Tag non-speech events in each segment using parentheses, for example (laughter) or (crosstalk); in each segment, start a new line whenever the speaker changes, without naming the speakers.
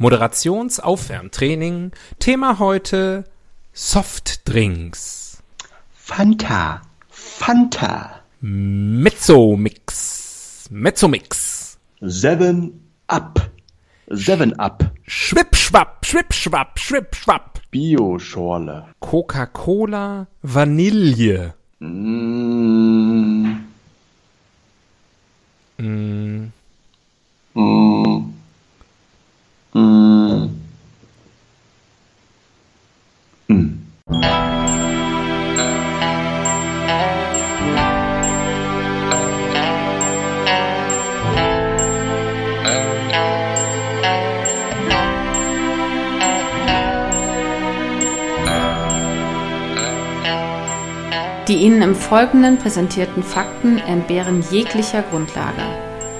Moderationsaufwärmtraining. Thema heute Softdrinks.
Fanta. Fanta.
Mezzomix. Mezzomix.
Seven Up. Seven Up.
Schwippschwapp, schwippschwapp, schwippschwapp.
Bioschorle.
Coca-Cola Vanille.
Mm.
Mm,
Mm.
Die Ihnen im Folgenden präsentierten Fakten entbehren jeglicher Grundlage.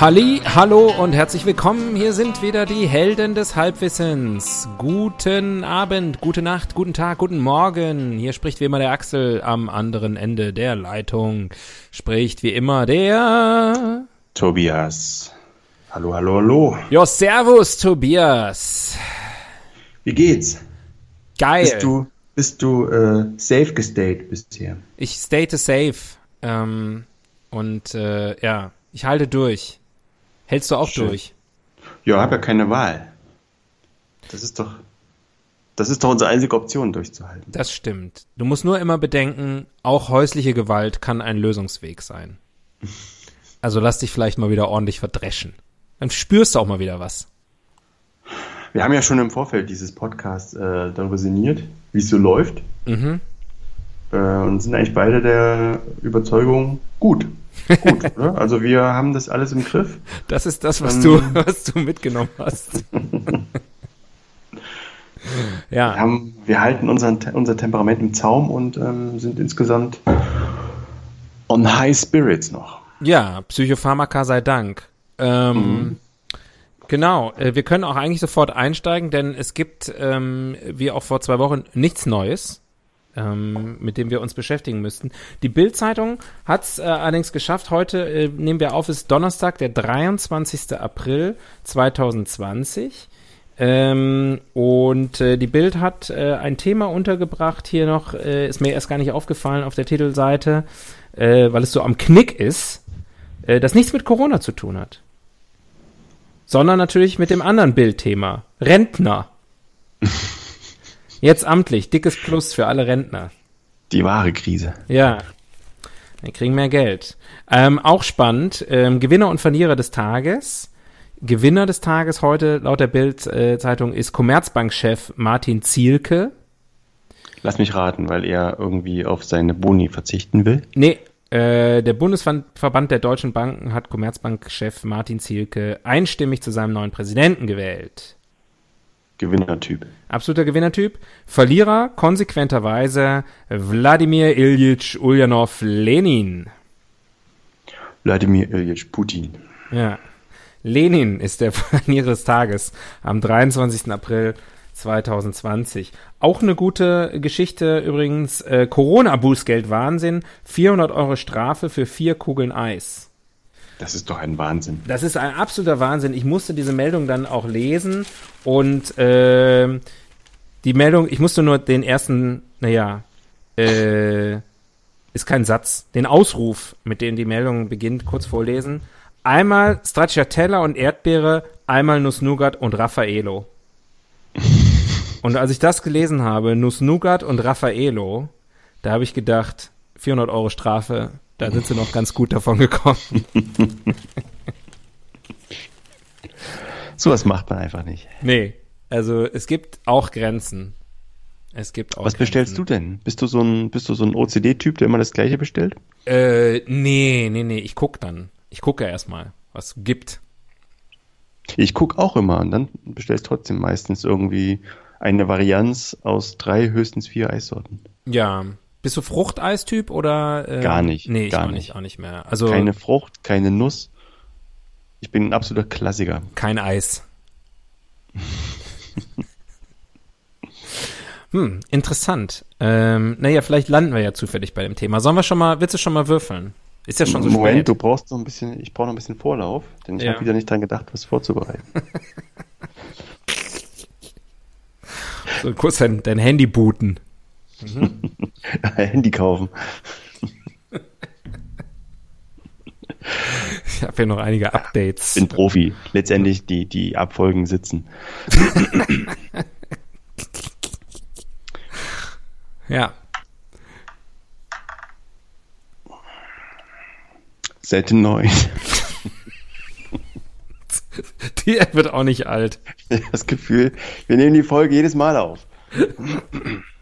Halli, hallo und herzlich willkommen. Hier sind wieder die Helden des Halbwissens. Guten Abend, gute Nacht, guten Tag, guten Morgen. Hier spricht wie immer der Axel am anderen Ende der Leitung. Spricht wie immer der.
Tobias. Hallo, hallo, hallo.
Jo, servus, Tobias.
Wie geht's?
Geil.
Bist du, bist du äh, safe gestayed bisher?
Ich state safe. Ähm, und äh, ja, ich halte durch. Hältst du auch
Schön.
durch?
Ja, hab ja keine Wahl. Das ist doch, das ist doch unsere einzige Option, durchzuhalten.
Das stimmt. Du musst nur immer bedenken, auch häusliche Gewalt kann ein Lösungsweg sein. (laughs) Also lass dich vielleicht mal wieder ordentlich verdreschen. Dann spürst du auch mal wieder was.
Wir haben ja schon im Vorfeld dieses Podcasts äh, darüber sinniert, wie es so läuft.
Mhm.
Äh, und sind eigentlich beide der Überzeugung gut. Gut, (laughs) oder? Also wir haben das alles im Griff.
Das ist das, was
Ähm.
du, (laughs) was du mitgenommen hast. (laughs)
Wir,
ja,
haben, wir halten unseren, unser Temperament im Zaum und ähm, sind insgesamt on high spirits noch.
ja, Psychopharmaka sei Dank. Ähm, Genau, äh, wir können auch eigentlich sofort einsteigen, denn es gibt, ähm, wie auch vor zwei Wochen, nichts Neues, ähm, mit dem wir uns beschäftigen müssten. Die Bild-Zeitung hat es äh, allerdings geschafft. Heute äh, nehmen wir auf, ist Donnerstag, der 23. April 2020. Ähm, und äh, die Bild hat äh, ein Thema untergebracht hier noch, äh, ist mir erst gar nicht aufgefallen auf der Titelseite, äh, weil es so am Knick ist, äh, das nichts mit Corona zu tun hat. Sondern natürlich mit dem anderen Bildthema. Rentner. (laughs) Jetzt amtlich, dickes Plus für alle Rentner.
Die wahre Krise.
Ja. Wir kriegen mehr Geld. Ähm, auch spannend, ähm, Gewinner und Verlierer des Tages. Gewinner des Tages heute laut der Bild-Zeitung ist Commerzbank-Chef Martin Zielke.
Lass mich raten, weil er irgendwie auf seine Boni verzichten will.
Nee, äh, der Bundesverband der deutschen Banken hat Commerzbank-Chef Martin Zielke einstimmig zu seinem neuen Präsidenten gewählt.
Gewinnertyp.
Absoluter Gewinnertyp. Verlierer konsequenterweise Wladimir Ilyich Ulyanov Lenin.
Wladimir Ilyich Putin.
Ja. Lenin ist der (laughs) Verlierer des Tages am 23. April 2020. Auch eine gute Geschichte übrigens. Äh, Corona-Bußgeld Wahnsinn. 400 Euro Strafe für vier Kugeln Eis.
Das ist doch ein Wahnsinn.
Das ist ein absoluter Wahnsinn. Ich musste diese Meldung dann auch lesen und ähm, die Meldung, ich musste nur den ersten, naja, äh, ist kein Satz, den Ausruf, mit dem die Meldung beginnt, kurz vorlesen. Einmal Stracciatella und Erdbeere, einmal Nuss-Nougat und Raffaello. (laughs) Und als ich das gelesen habe, Nuss-Nougat und Raffaello, da habe ich gedacht, 400 Euro Strafe, da sind sie noch ganz gut davon gekommen. (laughs)
Sowas macht man einfach nicht.
Nee, also es gibt auch Grenzen. Es gibt auch
Was bestellst du denn? Bist du so ein, bist du so ein OCD-Typ, der immer das Gleiche bestellt?
Äh, nee, nee, nee, ich guck dann. Ich gucke erstmal, was gibt.
Ich guck auch immer und dann bestellst trotzdem meistens irgendwie eine Varianz aus drei, höchstens vier Eissorten.
Ja. Bist du Fruchteistyp oder?
Äh, gar nicht.
Nee,
gar
nicht, auch nicht mehr. Also
keine Frucht, keine Nuss. Ich bin ein absoluter Klassiker.
Kein Eis. (laughs) hm, interessant. Ähm, naja, vielleicht landen wir ja zufällig bei dem Thema. Sollen wir schon mal, willst du schon mal würfeln? Ist ja schon so
Moment,
spät.
du brauchst noch ein bisschen, ich brauche noch ein bisschen Vorlauf, denn ich
Ja.
habe wieder nicht dran gedacht, was vorzubereiten. (laughs)
So, kurz dein, dein Handy booten. (laughs)
Handy kaufen.
Ich habe hier noch einige Updates.
Bin Profi. Letztendlich die, die Abfolgen sitzen. (laughs)
Ja.
Seite 9.
Die App wird auch nicht alt.
Das Gefühl, wir nehmen die Folge jedes Mal auf. (laughs)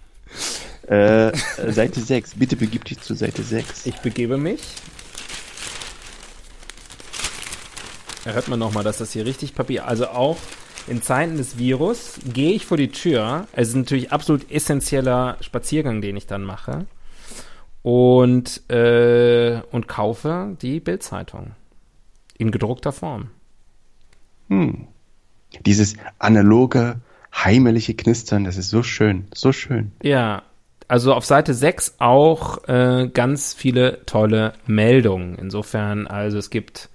äh, Seite 6. Bitte begib dich zu Seite 6.
Ich begebe mich. Da hört man nochmal, dass das hier richtig Papier. Also auch in Zeiten des Virus gehe ich vor die Tür. Es ist natürlich absolut essentieller Spaziergang, den ich dann mache. Und, äh, und kaufe die Bildzeitung. In gedruckter Form.
Hm. Dieses analoge, heimliche Knistern, das ist so schön, so schön.
Ja, also auf Seite 6 auch äh, ganz viele tolle Meldungen. Insofern, also es gibt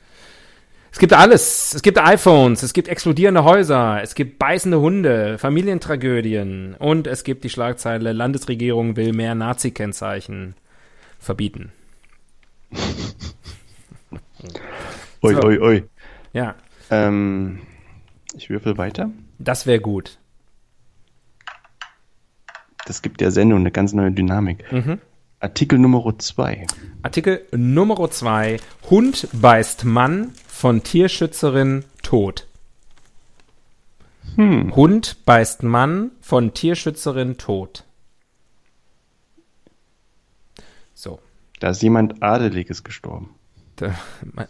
es gibt alles. Es gibt iPhones, es gibt explodierende Häuser, es gibt beißende Hunde, Familientragödien und es gibt die Schlagzeile Landesregierung will mehr Nazi-Kennzeichen verbieten.
Ui,
So.
ui, ui.
Ja,
Ähm, ich würfel weiter.
das wäre gut.
Das gibt der Sendung eine ganz neue Dynamik.
Mhm.
Artikel Nummer 2.
Artikel Nummer 2. Hund beißt Mann von Tierschützerin tot.
Hm.
Hund beißt Mann von Tierschützerin tot. So,
Da ist jemand Adeliges gestorben.
der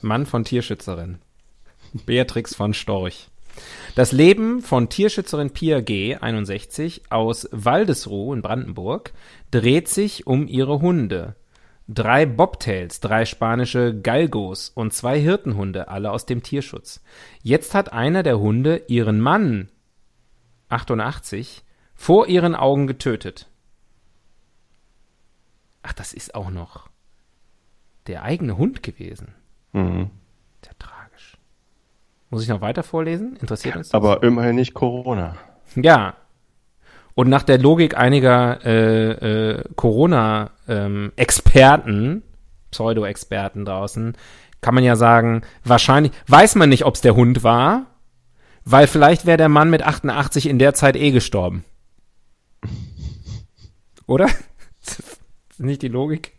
Mann von Tierschützerin. Beatrix von Storch. Das Leben von Tierschützerin Pia G., 61, aus Waldesruh in Brandenburg, dreht sich um ihre Hunde. Drei Bobtails, drei spanische Galgos und zwei Hirtenhunde, alle aus dem Tierschutz. Jetzt hat einer der Hunde ihren Mann, 88, vor ihren Augen getötet. Ach, das ist auch noch der eigene Hund gewesen.
Mhm.
Muss ich noch weiter vorlesen? Interessiert uns das?
Aber immerhin nicht Corona.
Ja. Und nach der Logik einiger äh, äh, Corona-Experten, Pseudo-Experten draußen, kann man ja sagen, wahrscheinlich, weiß man nicht, ob es der Hund war, weil vielleicht wäre der Mann mit 88 in der Zeit eh gestorben. (laughs) Oder? (laughs) nicht die Logik?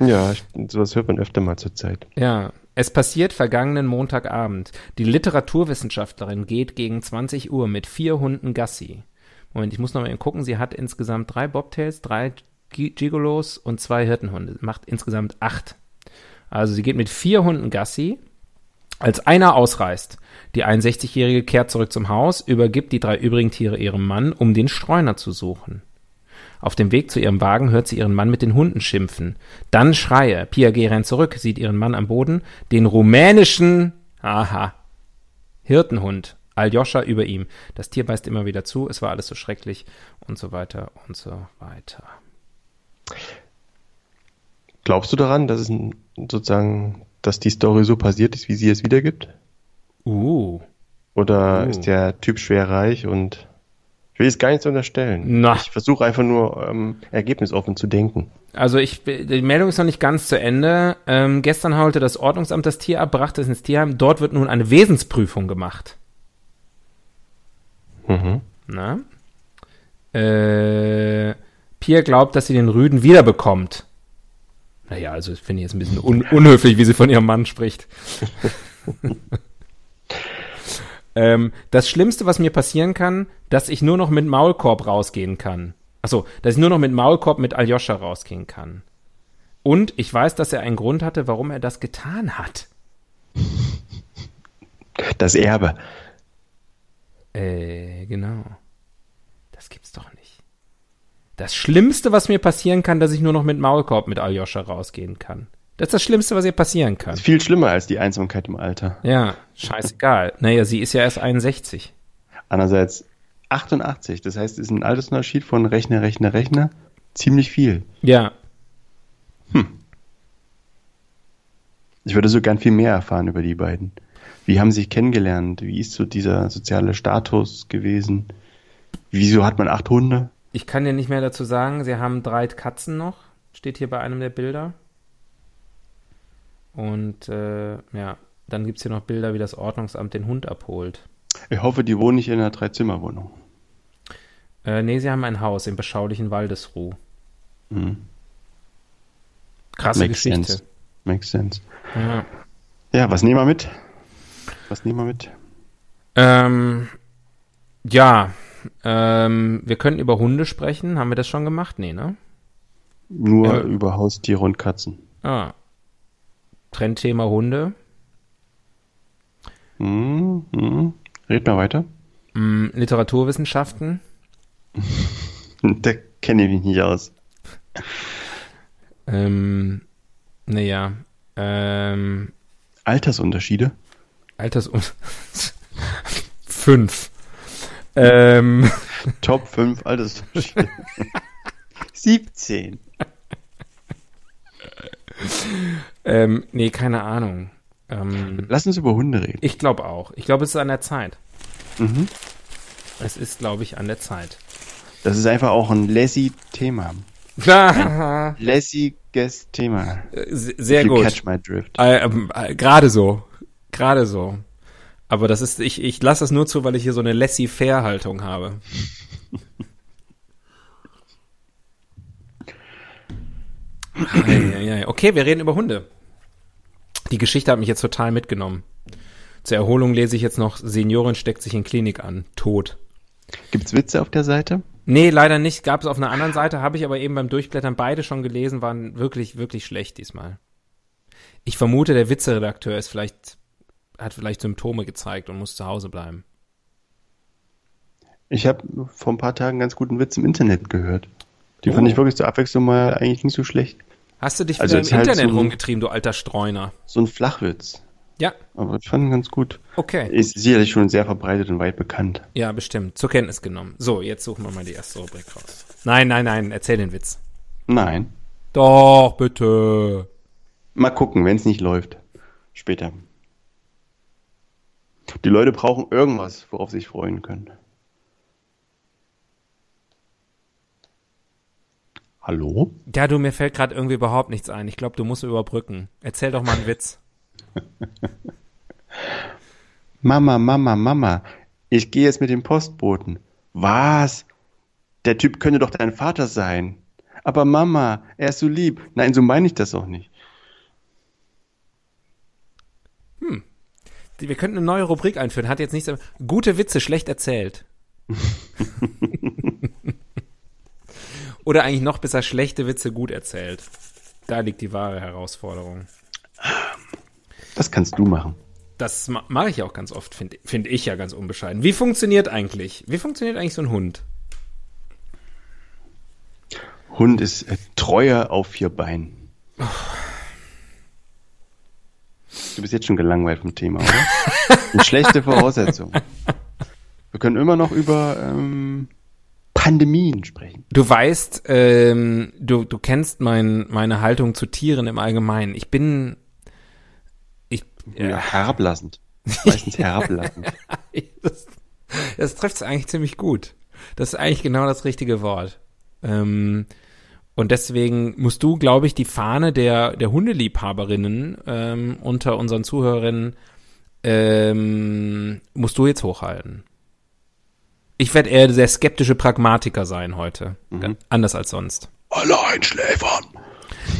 Ja, sowas hört man öfter mal zur Zeit.
Ja, es passiert vergangenen Montagabend. Die Literaturwissenschaftlerin geht gegen 20 Uhr mit vier Hunden Gassi. Moment, ich muss noch mal gucken. Sie hat insgesamt drei Bobtails, drei Gi- Gigolos und zwei Hirtenhunde. Macht insgesamt acht. Also sie geht mit vier Hunden Gassi. Als einer ausreißt, die 61-Jährige kehrt zurück zum Haus, übergibt die drei übrigen Tiere ihrem Mann, um den Streuner zu suchen. Auf dem Weg zu ihrem Wagen hört sie ihren Mann mit den Hunden schimpfen. Dann Schreie. Pia G. rennt zurück, sieht ihren Mann am Boden, den rumänischen, aha, Hirtenhund, Aljoscha über ihm. Das Tier beißt immer wieder zu, es war alles so schrecklich und so weiter und so weiter.
Glaubst du daran, dass es sozusagen, dass die Story so passiert ist, wie sie es wiedergibt?
Uh,
Oder
Oh.
ist der Typ schwer reich und ich will es gar nichts unterstellen.
Na.
Ich versuche einfach nur ähm, ergebnisoffen zu denken.
Also ich, die Meldung ist noch nicht ganz zu Ende. Ähm, gestern holte das Ordnungsamt das Tier ab, brachte es ins Tierheim. Dort wird nun eine Wesensprüfung gemacht.
Mhm.
Na? Äh, Pia glaubt, dass sie den Rüden wiederbekommt. Naja, also das finde ich jetzt ein bisschen un unhöflich, wie sie von ihrem Mann spricht. (laughs) ähm, das Schlimmste, was mir passieren kann, dass ich nur noch mit Maulkorb rausgehen kann. Achso, dass ich nur noch mit Maulkorb mit Aljoscha rausgehen kann. Und ich weiß, dass er einen Grund hatte, warum er das getan hat.
Das Erbe.
Äh, genau. Das gibt's doch nicht. Das Schlimmste, was mir passieren kann, dass ich nur noch mit Maulkorb mit Aljoscha rausgehen kann. Das ist das Schlimmste, was ihr passieren kann.
Ist viel schlimmer als die Einsamkeit im Alter.
Ja, scheißegal. Naja, sie ist ja erst 61.
Andererseits 88, das heißt, es ist ein Altersunterschied von Rechner, Rechner, Rechner ziemlich viel.
Ja.
Ich würde so gern viel mehr erfahren über die beiden. Wie haben sie sich kennengelernt? Wie ist so dieser soziale Status gewesen? Wieso hat man acht Hunde?
Ich kann dir nicht mehr dazu sagen. Sie haben drei Katzen noch. Steht hier bei einem der Bilder. Und äh, ja, dann gibt's hier noch Bilder, wie das Ordnungsamt den Hund abholt.
Ich hoffe, die wohnen nicht in einer Dreizimmerwohnung.
Äh, nee, sie haben ein Haus im beschaulichen Waldesruh.
Mhm.
Krasse
Makes
Geschichte.
sense. Makes sense.
Ja.
Ja, was nehmen wir mit? Was nehmen wir mit?
Ähm, ja, ähm, wir können über Hunde sprechen. Haben wir das schon gemacht? Nee, ne?
Nur
Ja.
über Haustiere und Katzen.
Ah. Trendthema Hunde.
Mhm. Mhm. Red mal weiter.
Mm, Literaturwissenschaften. (laughs)
Da kenne ich mich nicht aus.
Ähm, naja. Ähm,
Altersunterschiede?
Alters... (laughs) Fünf. Ähm,
Top 5 Altersunterschiede. (laughs) 17.
ähm, nee, keine Ahnung. Ähm,
Lass uns über Hunde reden.
ich glaube auch. Ich glaube, es ist an der Zeit.
Mhm.
Es ist, glaube ich, an der Zeit.
Das ist einfach auch ein Lassie-Thema.
Ah, (laughs)
Lässiges Thema.
Sehr gut.
catch my drift.
Äh, ähm, äh, Gerade so. Gerade so. Aber das ist, ich, ich lasse das nur zu, weil ich hier so eine laissez-faire-Haltung habe. (laughs) okay, wir reden über Hunde. Die Geschichte hat mich jetzt total mitgenommen. Zur Erholung lese ich jetzt noch, Seniorin steckt sich in Klinik an. Tot.
Gibt's Witze auf der Seite?
Nee, leider nicht. Gab es auf einer anderen Seite, habe ich aber eben beim Durchblättern beide schon gelesen, waren wirklich, wirklich schlecht diesmal. Ich vermute, der Witzeredakteur ist vielleicht, hat vielleicht Symptome gezeigt und muss zu Hause bleiben.
Ich habe vor ein paar Tagen ganz guten Witz im Internet gehört. Die
Oh.
fand ich wirklich zur Abwechslung mal eigentlich nicht so schlecht.
Hast du dich
Also
wieder im
halt
Internet
so ein-
rumgetrieben, du alter Streuner?
So ein Flachwitz.
Ja,
Aber ich fand ihn ganz gut.
okay.
Ist sicherlich schon sehr verbreitet und weit bekannt.
Ja, bestimmt. Zur Kenntnis genommen. So, jetzt suchen wir mal die erste Rubrik raus. Nein, nein, nein, erzähl den Witz.
Nein.
Doch, bitte.
Mal gucken, wenn es nicht läuft. Später. Die Leute brauchen irgendwas, worauf sie sich freuen können. Hallo?
Ja, du, mir fällt gerade irgendwie überhaupt nichts ein. Ich glaube, du musst überbrücken. Erzähl doch mal einen Witz. (laughs)
Mama, Mama, Mama, ich gehe jetzt mit dem Postboten. Was? Der Typ könnte doch dein Vater sein. Aber Mama, er ist so lieb. Nein, so meine ich das auch nicht.
Wir könnten eine neue Rubrik einführen. Hat jetzt nichts. Gute Witze schlecht erzählt. (laughs) Oder eigentlich noch besser schlechte Witze gut erzählt. Da liegt die wahre Herausforderung.
Das kannst du machen.
Das ma mache ich auch ganz oft, finde find ich ja ganz unbescheiden. Wie funktioniert eigentlich? Wie funktioniert eigentlich so ein Hund?
Hund ist äh, treuer auf vier Beinen. Du bist jetzt schon gelangweilt vom Thema, oder? (laughs) Eine schlechte Voraussetzung. Wir können immer noch über ähm, Pandemien sprechen.
Du weißt, ähm, du, du kennst mein, meine Haltung zu Tieren im Allgemeinen. Ich bin. Ich,
Ja. Herablassend. (laughs) Meistens herablassend.
das, das trifft es eigentlich ziemlich gut. Das ist eigentlich genau das richtige Wort. Ähm, und deswegen musst du, glaube ich, die Fahne der, der Hundeliebhaberinnen ähm, unter unseren Zuhörerinnen ähm, musst du jetzt hochhalten. Ich werde eher der skeptische Pragmatiker sein heute. Anders als sonst.
Alle einschläfern.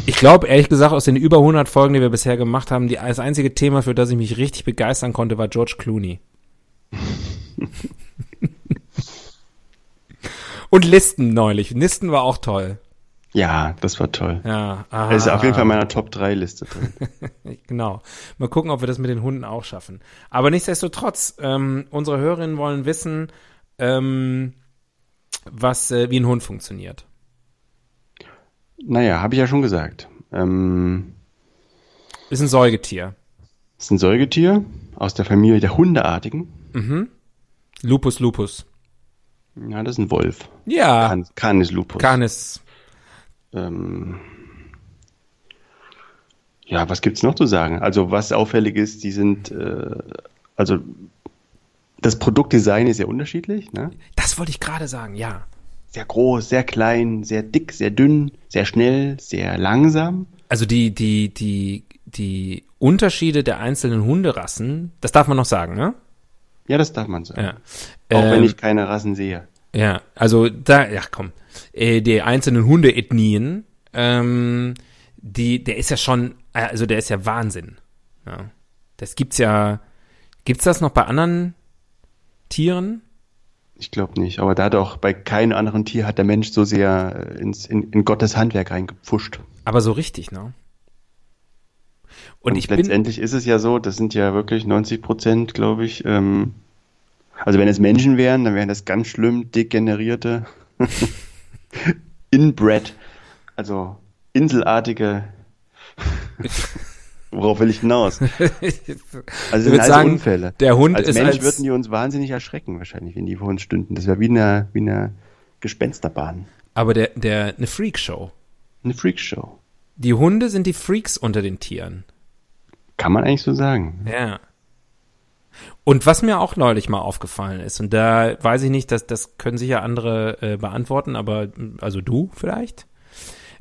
Ich glaube, ehrlich gesagt, aus den über 100 Folgen, die wir bisher gemacht haben, die, das einzige Thema, für das ich mich richtig begeistern konnte, war George Clooney. (laughs) Und Listen neulich. Listen war auch toll.
Ja, das war toll.
Ja,
Er ist auf jeden Fall in meiner Top 3 Liste drin. (laughs)
Genau. Mal gucken, ob wir das mit den Hunden auch schaffen. Aber nichtsdestotrotz, ähm, unsere Hörerinnen wollen wissen, ähm, was äh, wie ein Hund funktioniert.
Naja, habe ich ja schon gesagt. Ähm,
Ist ein Säugetier.
ist ein Säugetier aus der Familie der Hundeartigen.
Mhm. Lupus lupus.
Ja, das ist ein Wolf.
Ja,
Can, Canis lupus.
Canis.
Ähm, ja, was gibt's noch zu sagen? Also was auffällig ist, die sind, äh, also das Produktdesign ist sehr unterschiedlich. Ne?
Das wollte ich gerade sagen, ja.
Sehr groß, sehr klein, sehr dick, sehr dünn, sehr schnell, sehr langsam.
Also die, die, die, die Unterschiede der einzelnen Hunderassen, das darf man noch sagen, ne?
Ja, das darf man sagen.
Ja.
Auch wenn
Ähm,
ich keine Rassen sehe.
Ja, also da, ja komm, äh, die einzelnen Hundeethnien, ähm, die, der ist ja schon, äh, also der ist ja Wahnsinn. Ja. Das gibt's ja, gibt's das noch bei anderen Tieren?
Ich glaube nicht. Aber da hat auch bei keinem anderen Tier hat der Mensch so sehr äh, ins, in, in Gottes Handwerk reingepfuscht.
Aber so richtig, ne? Und,
Und,
ich bin,
letztendlich ist es ja so, das sind ja wirklich 90 Prozent, glaube ich. Ähm, also wenn es Menschen wären, dann wären das ganz schlimm degenerierte, (laughs) inbred, also inselartige. (laughs) Worauf will ich hinaus? (laughs) Also sind also
sagen,
Unfälle.
der Hund
als
ist
Mensch
als-
würden die uns wahnsinnig erschrecken wahrscheinlich, wenn die vor uns stünden. Das wäre wie eine, wie eine Gespensterbahn.
aber der, der, eine Freakshow.
Eine Freakshow.
Die Hunde sind die Freaks unter den Tieren.
Kann man eigentlich so sagen.
Ja. Und was mir auch neulich mal aufgefallen ist, und da weiß ich nicht, dass das können sicher andere äh, beantworten, aber also du vielleicht.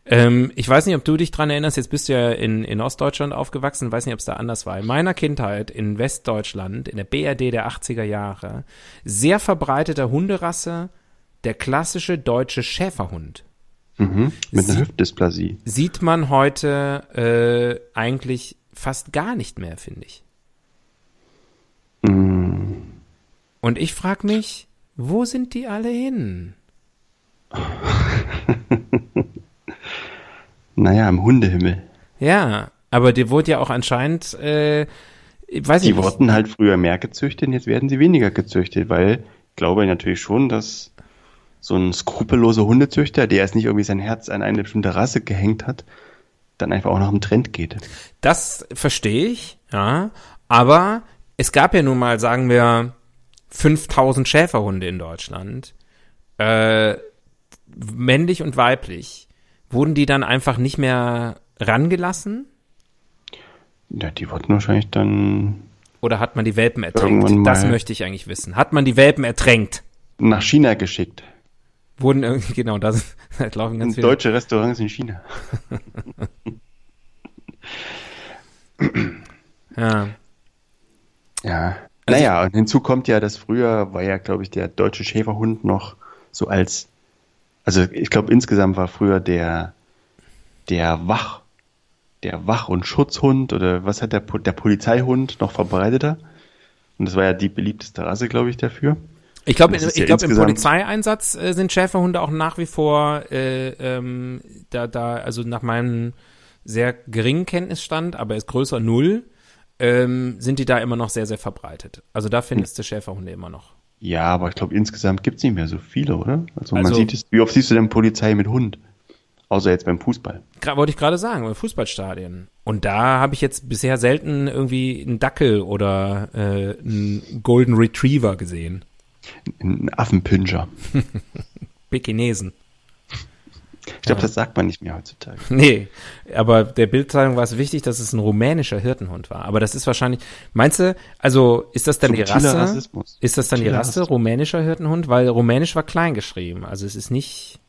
Ähm, ich weiß nicht, ob du dich dran erinnerst, jetzt bist du ja in, in Ostdeutschland aufgewachsen, weiß nicht, ob es da anders war. In meiner Kindheit in Westdeutschland, in der BRD der 80er Jahre, sehr verbreiteter Hunderasse, der klassische deutsche Schäferhund.
Mhm. Mit
Sie-
einer Hüftdysplasie.
Sieht man heute äh, eigentlich fast gar nicht mehr, finde ich.
Mm.
Und ich frage mich, wo sind die alle hin? (laughs)
Naja, im Hundehimmel.
Ja, aber dir wurde ja auch anscheinend, äh, ich weiß
Die
nicht,
wurden halt früher mehr gezüchtet, jetzt werden sie weniger gezüchtet, weil ich glaube natürlich schon, dass so ein skrupelloser Hundezüchter, der jetzt nicht irgendwie sein Herz an eine bestimmte Rasse gehängt hat, dann einfach auch nach dem Trend geht.
das verstehe ich, ja, aber es gab ja nun mal, sagen wir, 5000 Schäferhunde in Deutschland, äh, männlich und weiblich. Wurden die dann einfach nicht mehr rangelassen?
Ja, die wurden wahrscheinlich dann
Oder hat man die Welpen ertränkt? Das möchte ich eigentlich wissen. Hat man die Welpen ertränkt?
nach China geschickt.
Wurden irgendwie, (laughs) genau, da laufen ganz viele.
deutsche Restaurants in China. (laughs)
Ja.
Ja.
Also
naja, und hinzu kommt ja, dass früher war ja, glaube ich, der deutsche Schäferhund noch so als, also ich glaube insgesamt war früher der, der Wach, der Wach- und Schutzhund oder was hat der, der Polizeihund noch verbreiteter? Und das war ja die beliebteste Rasse, glaube ich, dafür.
Ich glaube,
ja
glaube, im Polizeieinsatz äh, sind Schäferhunde auch nach wie vor, äh, ähm, da, da, also nach meinem sehr geringen Kenntnisstand, aber ist größer null, ähm, sind die da immer noch sehr, sehr verbreitet. Also da findest du Schäferhunde immer noch.
Ja, aber ich glaube, insgesamt gibt's nicht mehr so viele, oder? Also, man
Also-
sieht es, wie oft siehst du denn Polizei mit Hund? Außer jetzt beim Fußball.
Wollte ich gerade sagen, bei Fußballstadien. Und da habe ich jetzt bisher selten irgendwie einen Dackel oder äh, einen Golden Retriever gesehen.
Ein Affenpinscher. (laughs)
Pekinesen.
Ich glaube, das sagt man nicht mehr heutzutage. (laughs)
Nee, aber der Bildzeitung war es wichtig, dass es ein rumänischer Hirtenhund war. Aber das ist wahrscheinlich, meinst du, also ist das dann die Rasse?
Rassismus.
Ist das dann die Rasse,
Rassismus.
rumänischer Hirtenhund? Weil rumänisch war klein geschrieben. Also es ist nicht.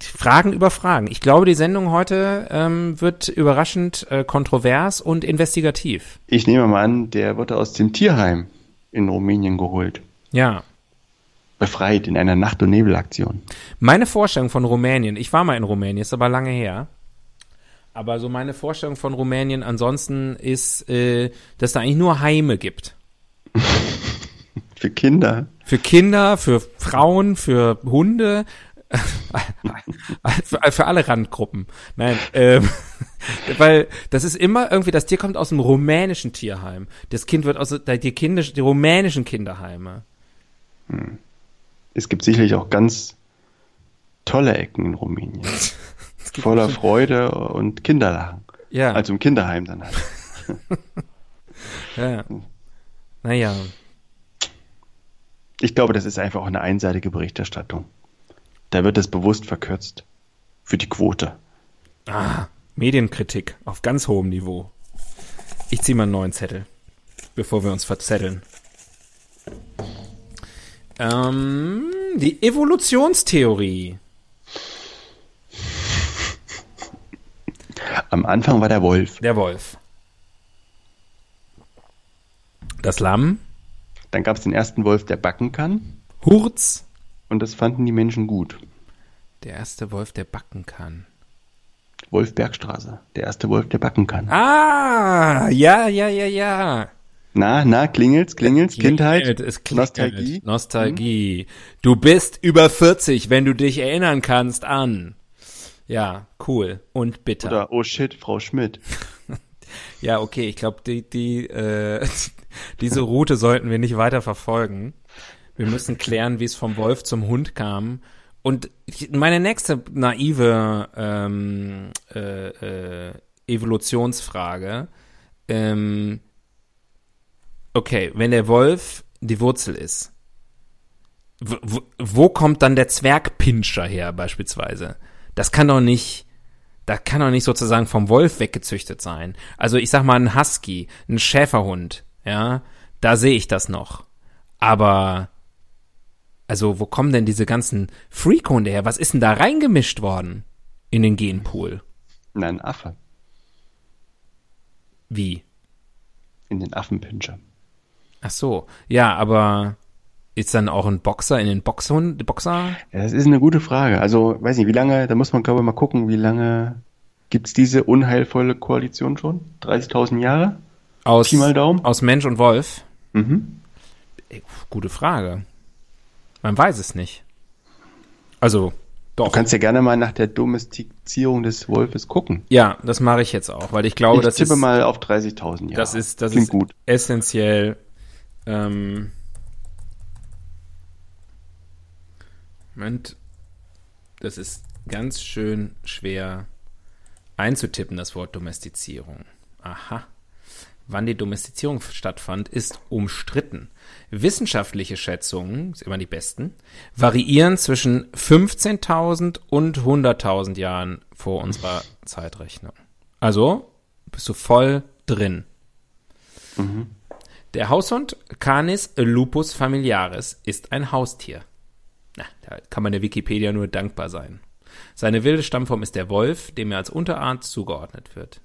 Fragen über Fragen. Ich glaube, die Sendung heute ähm, wird überraschend äh, kontrovers und investigativ.
Ich nehme mal an, der wurde aus dem Tierheim in Rumänien geholt.
Ja.
Befreit in einer Nacht- und Nebelaktion.
Meine Vorstellung von Rumänien, ich war mal in Rumänien, ist aber lange her. Aber so meine Vorstellung von Rumänien ansonsten ist, äh, dass da eigentlich nur Heime gibt. (laughs)
Für Kinder.
Für Kinder, für Frauen, für Hunde, (laughs) für, für alle Randgruppen. Nein, ähm, (laughs) weil das ist immer irgendwie, das Tier kommt aus dem rumänischen Tierheim. Das Kind wird aus die, Kinder, die rumänischen Kinderheime.
Es gibt sicherlich auch ganz tolle Ecken in Rumänien. (laughs) Voller Freude und Kinderlachen.
Ja.
Also im Kinderheim dann halt. (laughs)
ja. Naja.
Ich glaube, das ist einfach auch eine einseitige Berichterstattung. Da wird es bewusst verkürzt. Für die Quote.
Ah, Medienkritik auf ganz hohem Niveau. Ich ziehe mal einen neuen Zettel, bevor wir uns verzetteln. Ähm, die Evolutionstheorie.
Am Anfang war der Wolf.
Der Wolf. Das Lamm.
Dann gab es den ersten Wolf, der backen kann.
Hurz.
Und das fanden die Menschen gut.
Der erste Wolf, der backen kann.
Wolf Bergstraße. Der erste Wolf, der backen kann.
Ah, ja, ja, ja, ja.
Na, na, klingelt's, klingelt's, Kindheit,
es klingelt.
Nostalgie.
Nostalgie. Du bist über 40, wenn du dich erinnern kannst an. Ja, cool und bitter.
Oder oh shit, Frau Schmidt. (laughs)
Ja, okay, ich glaube, die, die, äh, (laughs) diese Route sollten wir nicht weiter verfolgen. Wir müssen klären, wie es vom Wolf zum Hund kam. Und meine nächste naive ähm, äh, äh, Evolutionsfrage. Ähm, okay, wenn der Wolf die Wurzel ist, wo, wo kommt dann der Zwergpinscher her beispielsweise? Das kann doch nicht, das kann doch nicht sozusagen vom Wolf weggezüchtet sein. Also ich sag mal ein Husky, ein Schäferhund, ja, da sehe ich das noch. Aber also, wo kommen denn diese ganzen Freakhunde her? Was ist denn da reingemischt worden in den Genpool?
Nein, Affe.
Wie?
In den Affenpinscher.
Ach so, ja, aber ist dann auch ein Boxer in den Boxhund, Boxer?
Ja, das ist eine gute Frage. Also, weiß nicht, wie lange, da muss man, glaube ich, mal gucken, wie lange gibt's diese unheilvolle Koalition schon? 30.000 Jahre?
Aus,
Pi mal Daumen?
aus Mensch und Wolf?
Mhm.
Gute Frage. Man weiß es nicht. Also, doch.
Du kannst ja gerne mal nach der Domestizierung des Wolfes gucken.
ja, das mache ich jetzt auch, weil ich glaube,
ich
das
tippe
ist,
mal auf 30.000 Jahre.
das ist, das
Klingt
ist
gut.
essentiell. Ähm, Moment. Das ist ganz schön schwer einzutippen, das Wort Domestizierung. Aha. Wann die Domestizierung stattfand, ist umstritten. Wissenschaftliche Schätzungen, ist immer die besten, variieren zwischen 15.000 und 100.000 Jahren vor unserer Zeitrechnung. Also bist du voll drin. Der Haushund Canis lupus familiaris ist ein Haustier. Na, da kann man der Wikipedia nur dankbar sein. Seine wilde Stammform ist der Wolf, dem er als Unterart zugeordnet wird.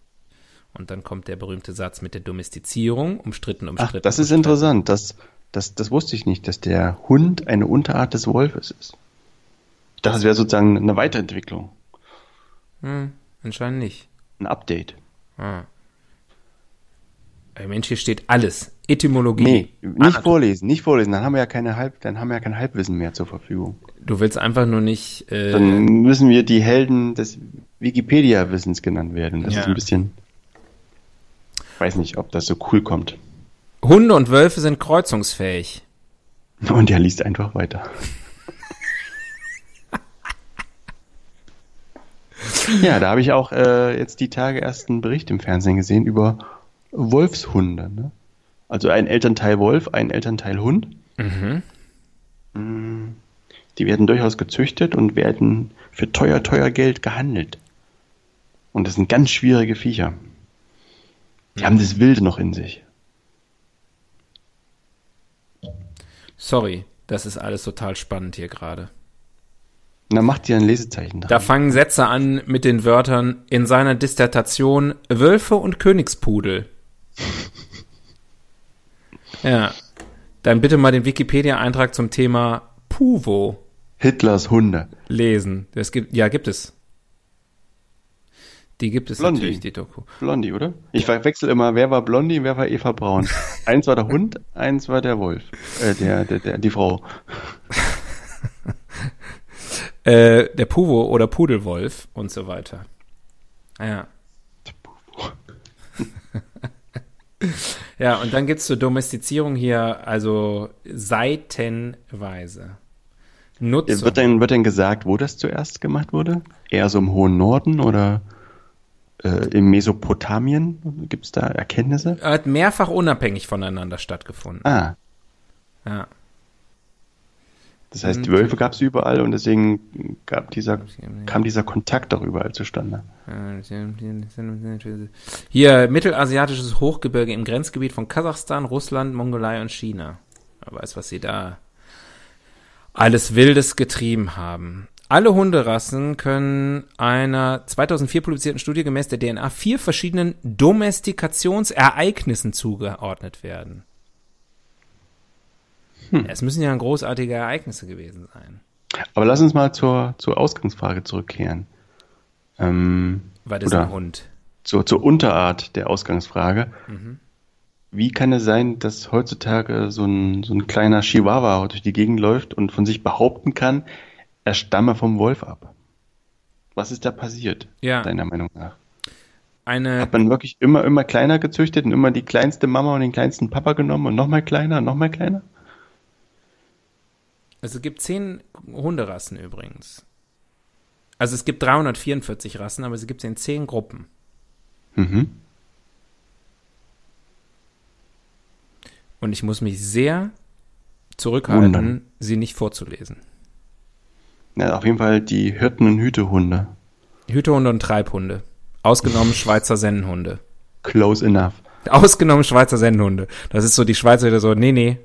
Und dann kommt der berühmte Satz mit der Domestizierung, umstritten,
Ach,
umstritten.
das ist
umstritten.
interessant. Das, das, das wusste ich nicht, dass der Hund eine Unterart des Wolfes ist. Ich dachte, es wäre sozusagen eine Weiterentwicklung,
Hm, anscheinend nicht.
ein Update.
Ah. Mensch, hier steht alles. Etymologie.
Nee, nicht
Anatomie.
vorlesen, nicht vorlesen, dann haben wir ja keine Halb, dann haben wir ja kein Halbwissen mehr zur Verfügung.
Du willst einfach nur nicht. Äh,
Dann müssen wir die Helden des Wikipedia-Wissens genannt werden. Das
Ja.
ist ein bisschen, weiß nicht, ob das so cool kommt.
Hunde und Wölfe sind kreuzungsfähig.
Und er liest einfach weiter. (laughs) ja, da habe ich auch äh, jetzt die Tage erst einen Bericht im Fernsehen gesehen über Wolfshunde. Ne? Also ein Elternteil Wolf, ein Elternteil Hund.
Mhm.
Mm, Die werden durchaus gezüchtet und werden für teuer, teuer Geld gehandelt. Und das sind ganz schwierige Viecher. Die haben das Wilde noch in sich.
Sorry, das ist alles total spannend hier gerade.
Dann macht sie ein Lesezeichen
Da
dran.
fangen Sätze an mit den Wörtern in seiner Dissertation Wölfe und Königspudel. (laughs) Ja. Dann bitte mal den Wikipedia-Eintrag zum Thema Puvo
Hitlers Hunde.
lesen. Das gibt, ja, gibt es. Die gibt es
Blondie.
natürlich, die Doku.
Blondie, oder? Ich verwechsel immer, wer war Blondie, wer war Eva Braun. eins war der Hund, eins war der Wolf. Äh, der, der, der, die Frau. (laughs)
Äh, der Puvo oder Pudelwolf und so weiter. Ja. (laughs) Ja, und dann gibt's zur Domestizierung hier also seitenweise. Nutzung.
Wird denn, wird denn gesagt, wo das zuerst gemacht wurde? Eher so im hohen Norden oder äh, in Mesopotamien? Gibt es da Erkenntnisse?
hat mehrfach unabhängig voneinander stattgefunden.
Ah,
Ja.
Das heißt, die Wölfe gab es überall und deswegen gab dieser, kam dieser Kontakt auch überall zustande.
Hier, mittelasiatisches Hochgebirge im Grenzgebiet von Kasachstan, Russland, Mongolei und China. Wer weiß, was sie da alles Wildes getrieben haben. Alle Hunderassen können einer 2004 publizierten Studie gemäß der DNA vier verschiedenen Domestikationsereignissen zugeordnet werden. Es müssen ja großartige Ereignisse gewesen sein.
Aber lass uns mal zur, zur Ausgangsfrage zurückkehren. Ähm,
War das ein Hund?
zur, zur Unterart der Ausgangsfrage. Wie kann es sein, dass heutzutage so ein, so ein kleiner Chihuahua durch die Gegend läuft und von sich behaupten kann, er stamme vom Wolf ab? Was ist da passiert,
Ja.
deiner Meinung nach?
Eine
Hat man wirklich immer, immer kleiner gezüchtet und immer die kleinste Mama und den kleinsten Papa genommen und nochmal kleiner und nochmal kleiner?
Also es gibt zehn Hunderassen übrigens. Also es gibt 344 Rassen, aber sie gibt es in zehn Gruppen.
Mhm.
Und ich muss mich sehr zurückhalten,
Wundern.
sie nicht vorzulesen.
Ja, auf jeden Fall die Hirten- und Hütehunde.
Hütehunde und Treibhunde. Ausgenommen Schweizer Sennenhunde.
Close enough.
Ausgenommen Schweizer Sennenhunde. Das ist so die Schweizer, die so, nee, nee.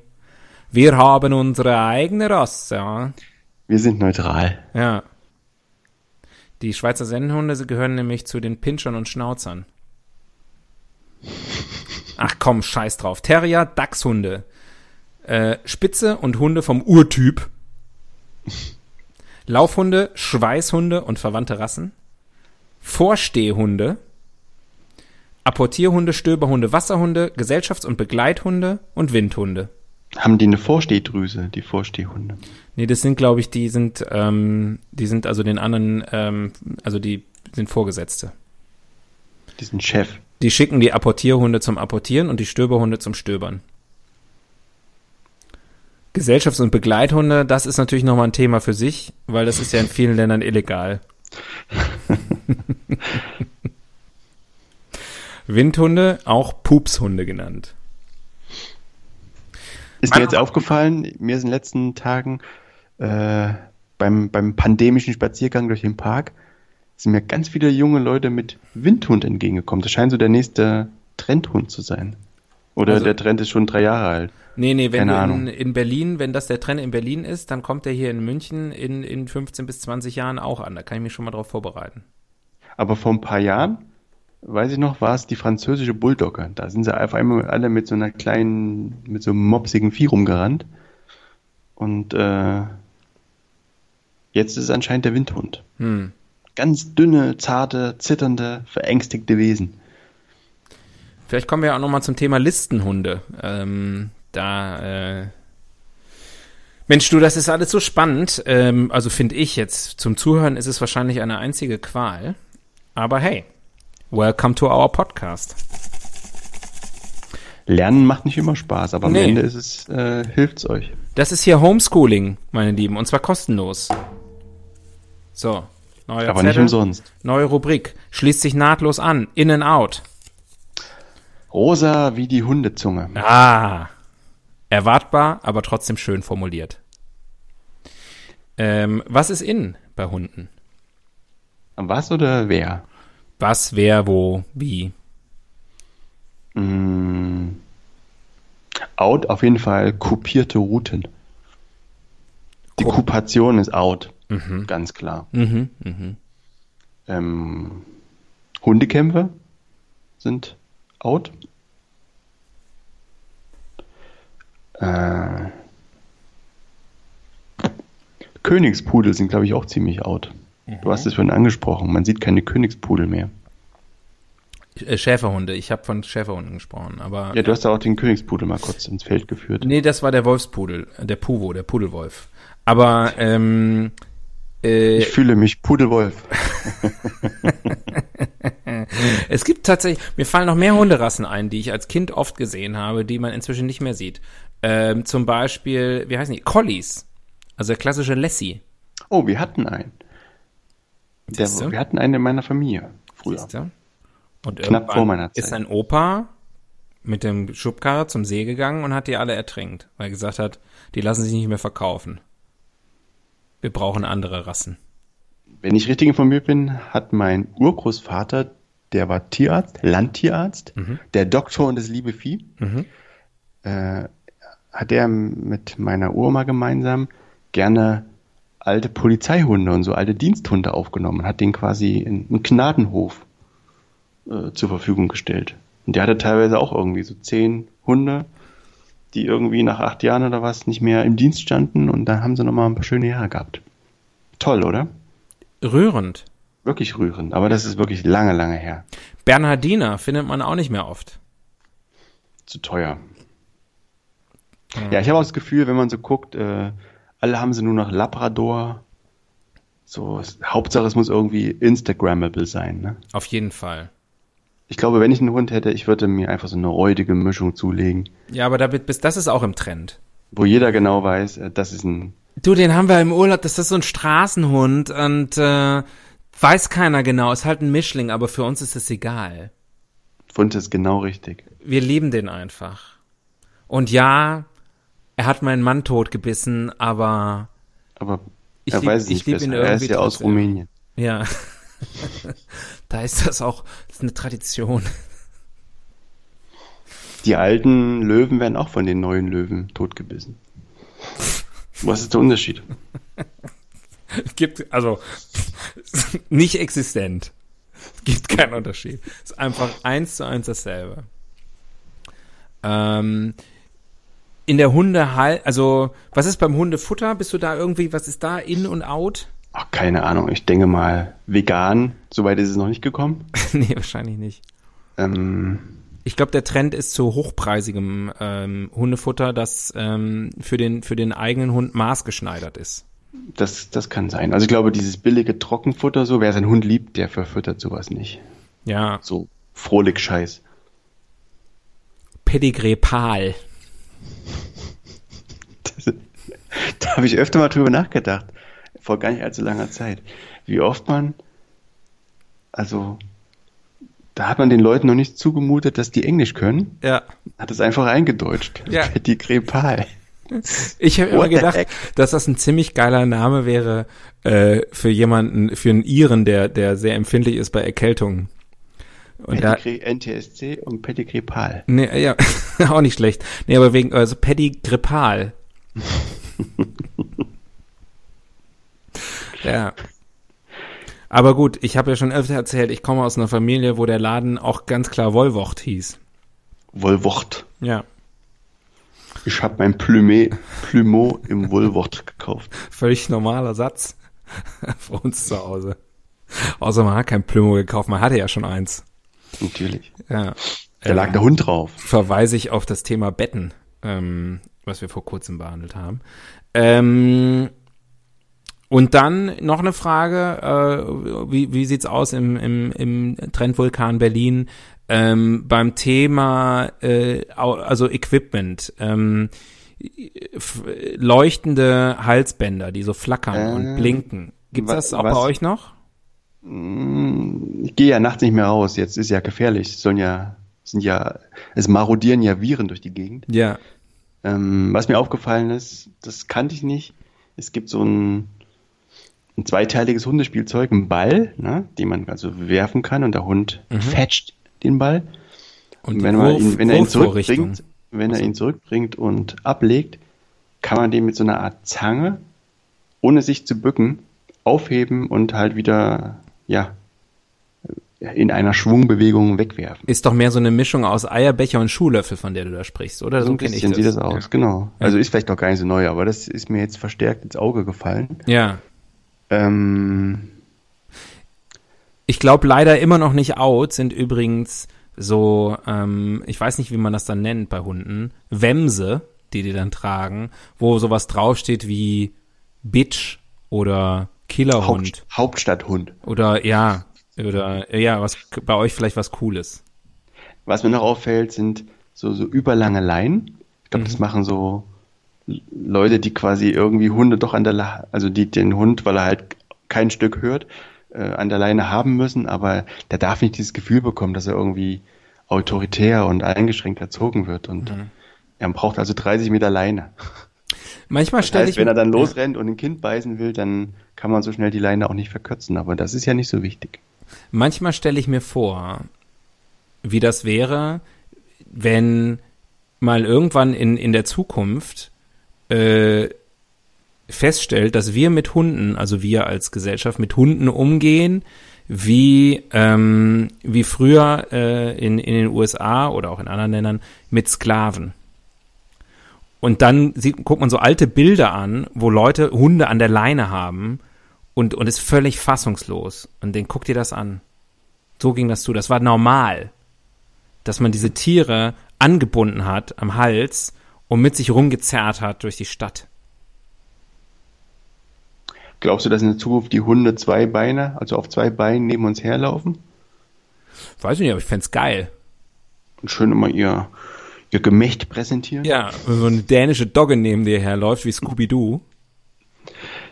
Wir haben unsere eigene Rasse, ja.
Wir sind neutral.
Ja. Die Schweizer Sennenhunde sie gehören nämlich zu den Pinschern und Schnauzern. Ach komm, scheiß drauf. Terrier, Dachshunde. Äh, Spitze und Hunde vom Urtyp. Laufhunde, Schweißhunde und verwandte Rassen. Vorstehhunde. Apportierhunde, Stöberhunde, Wasserhunde, Gesellschafts- und Begleithunde und Windhunde.
Haben die eine Vorstehdrüse, die Vorstehhunde?
Nee, das sind, glaube ich, die sind, ähm, die sind also den anderen, ähm, also die sind Vorgesetzte.
Die sind Chef.
Die schicken die Apportierhunde zum Apportieren und die Stöberhunde zum Stöbern. Gesellschafts- und Begleithunde, das ist natürlich nochmal ein Thema für sich, weil das ist ja in vielen Ländern illegal. (laughs) Windhunde, auch Pupshunde genannt.
Ist dir jetzt aufgefallen, mir ist in den letzten Tagen äh, beim, beim pandemischen Spaziergang durch den Park sind mir ganz viele junge Leute mit Windhund entgegengekommen. Das scheint so der nächste Trendhund zu sein. Oder
Also-
der Trend ist schon drei Jahre alt.
Nee, nee, wenn in, in Berlin, wenn das der Trend in Berlin ist, dann kommt der hier in München in, in 15 bis 20 Jahren auch an. Da kann ich mich schon mal drauf vorbereiten.
Aber vor ein paar Jahren, weiß ich noch, war es die französische Bulldogge. Da sind sie auf einmal alle mit so einer kleinen, mit so einem mopsigen Vieh rumgerannt. Und äh, jetzt ist es anscheinend der Windhund.
Hm.
Ganz dünne, zarte, zitternde, verängstigte Wesen.
Vielleicht kommen wir auch noch mal zum Thema Listenhunde. Ähm, da, äh, Mensch, du, das ist alles so spannend. Ähm, also finde ich jetzt. Zum Zuhören ist es wahrscheinlich eine einzige Qual. Aber hey, welcome to our podcast.
Lernen macht nicht immer Spaß, aber am
Nee.
Ende ist es, äh, hilft's euch.
Das ist hier Homeschooling, meine Lieben, und zwar kostenlos. So, neuer
Aber nicht
Zettel,
umsonst.
neue Rubrik, schließt sich nahtlos an, in and out.
Rosa wie die Hundezunge.
Ah, erwartbar, aber trotzdem schön formuliert. Ähm, was ist in bei Hunden?
Was oder wer?
Was, wer, wo, wie?
Mm. Out auf jeden Fall kopierte Routen. Die
Ko-
Kupation ist out,
Mhm.
ganz klar.
Mhm, mhm.
Ähm, Hundekämpfe sind out. Äh, Königspudel sind, glaube ich, auch ziemlich out. Du hast es vorhin angesprochen, man sieht keine Königspudel mehr.
Äh, Schäferhunde, ich habe von Schäferhunden gesprochen, aber.
Ja, du hast ja auch den Königspudel mal kurz ins Feld geführt.
Nee, das war der Wolfspudel, äh, der Puvo, der Pudelwolf. Aber, ähm, äh,
Ich fühle mich Pudelwolf. (laughs)
Es gibt tatsächlich, mir fallen noch mehr Hunderassen ein, die ich als Kind oft gesehen habe, die man inzwischen nicht mehr sieht. Ähm, zum Beispiel, wie heißen die? Collies. Also der klassische Lassie.
Oh, wir hatten einen. Der,
Siehste?
wir hatten einen in meiner Familie früher.
Siehst du? Und
Knapp vor meiner
ist
Zeit.
ein Opa mit dem Schubkarre zum See gegangen und hat die alle ertränkt, weil er gesagt hat, die lassen sich nicht mehr verkaufen. Wir brauchen andere Rassen.
Wenn ich richtig informiert bin, hat mein Urgroßvater, der war Tierarzt, Landtierarzt, der Doktor und das liebe Vieh,
Mhm.
äh, hat er mit meiner Oma gemeinsam gerne alte Polizeihunde und so alte Diensthunde aufgenommen und hat den quasi in einen Gnadenhof äh, zur Verfügung gestellt. Und der hatte teilweise auch irgendwie so zehn Hunde, die irgendwie nach acht Jahren oder was nicht mehr im Dienst standen und dann haben sie nochmal ein paar schöne Jahre gehabt. Toll, oder?
Rührend.
Wirklich rührend, aber das ist wirklich lange, lange her.
Bernhardiner findet man auch nicht mehr oft.
Zu teuer. Ja, ich habe auch das Gefühl, wenn man so guckt, äh, alle haben sie nur noch Labrador. So, Hauptsache es muss irgendwie Instagrammable sein. Ne?
Auf jeden Fall.
Ich glaube, wenn ich einen Hund hätte, ich würde mir einfach so eine räudige Mischung zulegen,
Ja, aber damit, bis das ist auch im Trend.
wo jeder genau weiß, äh, das ist ein
Du, den haben wir im Urlaub, das ist so ein Straßenhund und äh, weiß keiner genau, ist halt ein Mischling, aber für uns ist es egal.
Hund ist genau richtig.
Wir lieben den einfach. Und ja, er hat meinen Mann totgebissen, aber
Aber
Ich
er weiß es nicht
lieb
besser.
ihn
Er ist ja aus
trotzdem.
Rumänien.
ja. (laughs) da ist das auch, das ist eine Tradition.
Die alten Löwen werden auch von den neuen Löwen totgebissen. Was ist der Unterschied? (laughs)
Gibt, also, (laughs) nicht existent. Gibt keinen Unterschied. Ist einfach eins zu eins dasselbe. Ähm, in der Hundehal, also, was ist beim Hundefutter? Bist du da irgendwie, was ist da in und out?
Ach, keine Ahnung, ich denke mal vegan, soweit ist es noch nicht gekommen. (laughs)
nee, wahrscheinlich nicht.
Ähm,
Ich glaube, der Trend ist zu hochpreisigem ähm, Hundefutter, das ähm, für, den, für den eigenen Hund maßgeschneidert ist.
das, das kann sein. Also ich glaube, dieses billige Trockenfutter, so, wer seinen Hund liebt, der verfüttert sowas nicht.
Ja,
So frohlich Scheiß.
Pedigree Pal.
Das, (laughs) da habe ich öfter mal drüber nachgedacht. Vor gar nicht allzu langer Zeit. Wie oft man, also, da hat man den Leuten noch nicht zugemutet, dass die Englisch können.
Ja.
Hat es einfach eingedeutscht.
Ja. (laughs)
Die Krepal.
Ich habe immer gedacht, dass das ein ziemlich geiler Name wäre äh, für jemanden, für einen Iren, der, der sehr empfindlich ist bei Erkältungen. Und da,
Pedigree NTSC und Pedigree Pal.
nee, ja, (laughs) auch nicht schlecht. Nee, aber wegen, also Pedigrippal. (laughs) ja. Aber gut, ich habe ja schon öfter erzählt, ich komme aus einer Familie, wo der Laden auch ganz klar Wollwocht hieß.
Wollwort.
Ja,
Ich habe mein Plumet, Plumeau im Wollwort gekauft.
völlig normaler Satz (laughs) für uns zu Hause. Außer man hat kein Plümo gekauft, man hatte ja schon eins.
Natürlich.
Ja.
Da lag der Hund drauf.
verweise ich auf das Thema Betten, ähm, was wir vor kurzem behandelt haben. Ähm, und dann noch eine Frage, äh, wie, wie sieht's aus im, im, im Trendvulkan Berlin ähm, beim Thema, äh, also Equipment, ähm, leuchtende Halsbänder, die so flackern und
Ähm,
blinken. Gibt's
wa-
das auch bei euch noch?
Ich gehe ja nachts nicht mehr raus. Jetzt ist ja gefährlich. Es sollen ja, sind ja, es marodieren ja Viren durch die Gegend.
Ja.
Ähm, was mir aufgefallen ist, das kannte ich nicht. Es gibt so ein, ein zweiteiliges Hundespielzeug, ein Ball, ne, den man also werfen kann und der Hund fetcht den Ball.
Und
wenn, man
Wurf-
ihn, wenn er ihn zurückbringt, wenn er ihn zurückbringt und ablegt, kann man den mit so einer Art Zange, ohne sich zu bücken, aufheben und halt wieder, ja, in einer Schwungbewegung wegwerfen.
Ist doch mehr so eine Mischung aus Eierbecher und Schuhlöffel, von der du da sprichst, oder?
So ein
kenn
bisschen sieht das aus,
Ja.
genau. Also ist vielleicht noch gar nicht so neu, aber das ist mir jetzt verstärkt ins Auge gefallen.
Ja.
Ähm,
Ich glaube leider immer noch nicht out sind übrigens so, ähm, ich weiß nicht, wie man das dann nennt bei Hunden, Wemse, die die dann tragen, wo sowas draufsteht wie Bitch oder Killerhund
Haupt, Hauptstadthund.
oder ja, oder ja, was bei euch vielleicht was Cooles.
Was mir noch auffällt, sind so, so überlange Leinen. Ich glaube,
Mhm.
das machen so Leute, die quasi irgendwie Hunde doch an der, La also die den Hund, weil er halt kein Stück hört, äh, an der Leine haben müssen, aber der darf nicht dieses Gefühl bekommen, dass er irgendwie autoritär und eingeschränkt erzogen wird und mhm. er braucht also 30 Meter Leine. (laughs)
Manchmal stelle ich
wenn er dann losrennt und ein Kind beißen will, dann kann man so schnell die Leine auch nicht verkürzen, aber das ist ja nicht so wichtig.
Manchmal stelle ich mir vor, wie das wäre, wenn mal irgendwann in, in der Zukunft äh, feststellt, dass wir mit Hunden, also wir als Gesellschaft mit Hunden umgehen, wie, ähm, wie früher äh, in, in den USA oder auch in anderen Ländern mit Sklaven. Und dann sieht, guckt man so alte Bilder an, wo Leute Hunde an der Leine haben und, und ist völlig fassungslos. Und den guckt ihr das an. So ging das zu. Das war normal, dass man diese Tiere angebunden hat am Hals und mit sich rumgezerrt hat durch die Stadt.
Glaubst du, dass in der Zukunft die Hunde zwei Beine, also auf zwei Beinen neben uns herlaufen?
Weiß ich nicht, aber ich fände geil.
Und schön immer ihr Gemächt präsentieren?
Ja, wenn so eine dänische Dogge neben dir herläuft, wie Scooby-Doo.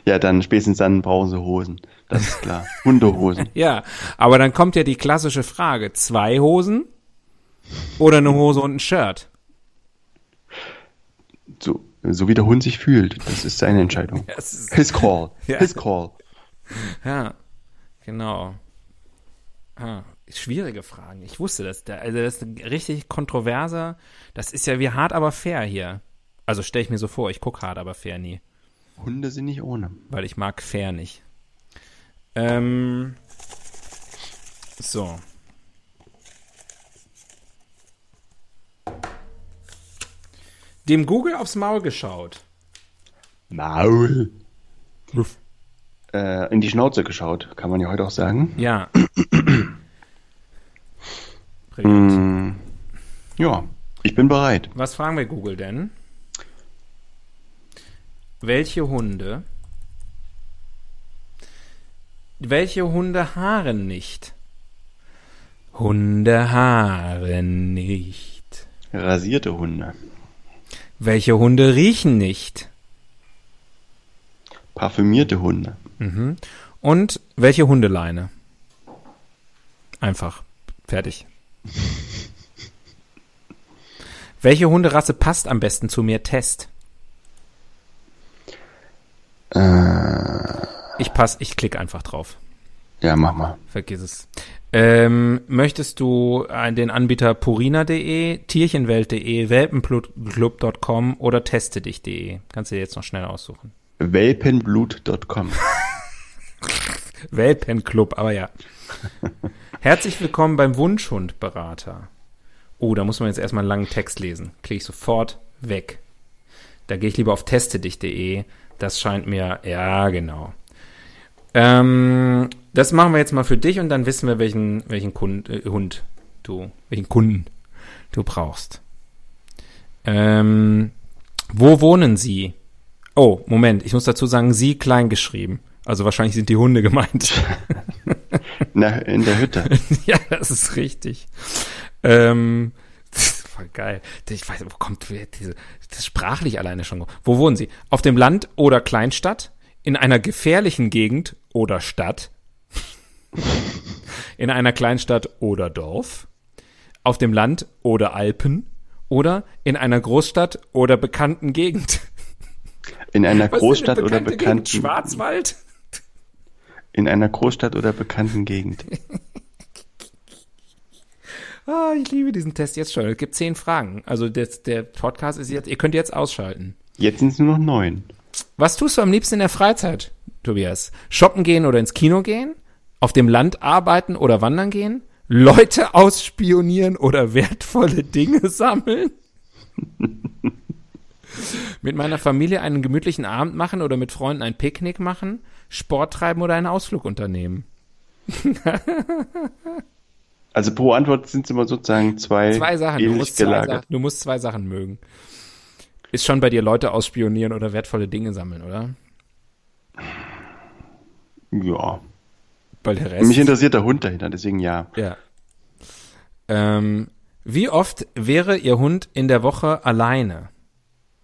Ja, dann spätestens dann brauchen sie Hosen. Das ist klar. (laughs) Hundehosen.
ja, aber dann kommt ja die klassische Frage. Zwei Hosen oder eine Hose und ein Shirt?
So, so wie der Hund sich fühlt. Das ist seine Entscheidung. (laughs) Ist, His call. (laughs) Ja. His call.
Ja, genau. Ah, schwierige Fragen. Ich wusste das. Also das ist richtig kontroverser. Das ist ja wie hart, aber fair hier. Also stelle ich mir so vor, ich gucke hart, aber fair nie.
Hunde sind nicht ohne.
Weil ich mag fair nicht. Ähm, so. Dem Google aufs Maul geschaut.
Maul. Äh, in die Schnauze geschaut, kann man ja heute auch sagen.
Ja. (clears throat)
mm, ja, ich bin bereit.
Was fragen wir Google denn? Welche Hunde? Welche Hunde haaren nicht? Hunde haaren nicht.
Rasierte Hunde.
Welche Hunde riechen nicht?
Parfümierte Hunde.
Mhm. Und welche Hundeleine? Einfach. Fertig. Welche Hunderasse passt am besten zu mir? Test.
Äh,
ich pass, ich klicke einfach drauf.
Ja, mach mal.
Vergiss es. Ähm, möchtest du den Anbieter purina.de, tierchenwelt.de, welpenblutclub.com oder testedich.de? Kannst du dir jetzt noch schnell aussuchen.
Welpenblut.com. (laughs)
Welpenclub, aber ja. (laughs) Herzlich willkommen beim Wunschhundberater. Oh, da muss man jetzt erstmal einen langen Text lesen. Klicke ich sofort weg. Da gehe ich lieber auf testedich.de. Das scheint mir, ja, genau. Ähm, das machen wir jetzt mal für dich und dann wissen wir, welchen, welchen Kund, äh, Hund du, welchen Kunden du brauchst. Ähm, wo wohnen Sie? Oh, Moment, ich muss dazu sagen, Sie klein geschrieben. Also wahrscheinlich sind die Hunde gemeint. (laughs)
Na, in der Hütte. (laughs)
ja, das ist richtig. Ähm, das ist voll geil. Ich weiß, wo kommt diese, das sprachlich alleine schon. Wo wohnen Sie? Auf dem Land oder Kleinstadt? In einer gefährlichen Gegend oder Stadt? (laughs) in einer Kleinstadt oder Dorf, auf dem Land oder Alpen oder in einer Großstadt oder bekannten Gegend.
In einer Großstadt oder bekannten
Gegend? Schwarzwald?
In einer Großstadt oder bekannten Gegend. (laughs)
ah, ich liebe diesen Test jetzt schon. Es gibt zehn Fragen. Also das, der Podcast ist jetzt, ihr könnt jetzt ausschalten.
Jetzt sind es nur noch neun.
Was tust du am liebsten in der Freizeit, Tobias? Shoppen gehen oder ins Kino gehen? Auf dem Land arbeiten oder wandern gehen? Leute (laughs) ausspionieren oder wertvolle Dinge (laughs) sammeln? mit meiner Familie einen gemütlichen Abend machen oder mit Freunden ein Picknick machen? Sport treiben oder einen Ausflug unternehmen? (laughs)
also pro Antwort sind es immer sozusagen zwei,
zwei Sachen. Du musst zwei, Sachen. du musst zwei Sachen mögen. Ist schon bei dir Leute ausspionieren oder wertvolle Dinge sammeln, oder?
Ja.
Weil der Rest.
Mich interessiert der Hund dahinter, deswegen ja.
Ja. Ähm, wie oft wäre Ihr Hund in der Woche alleine?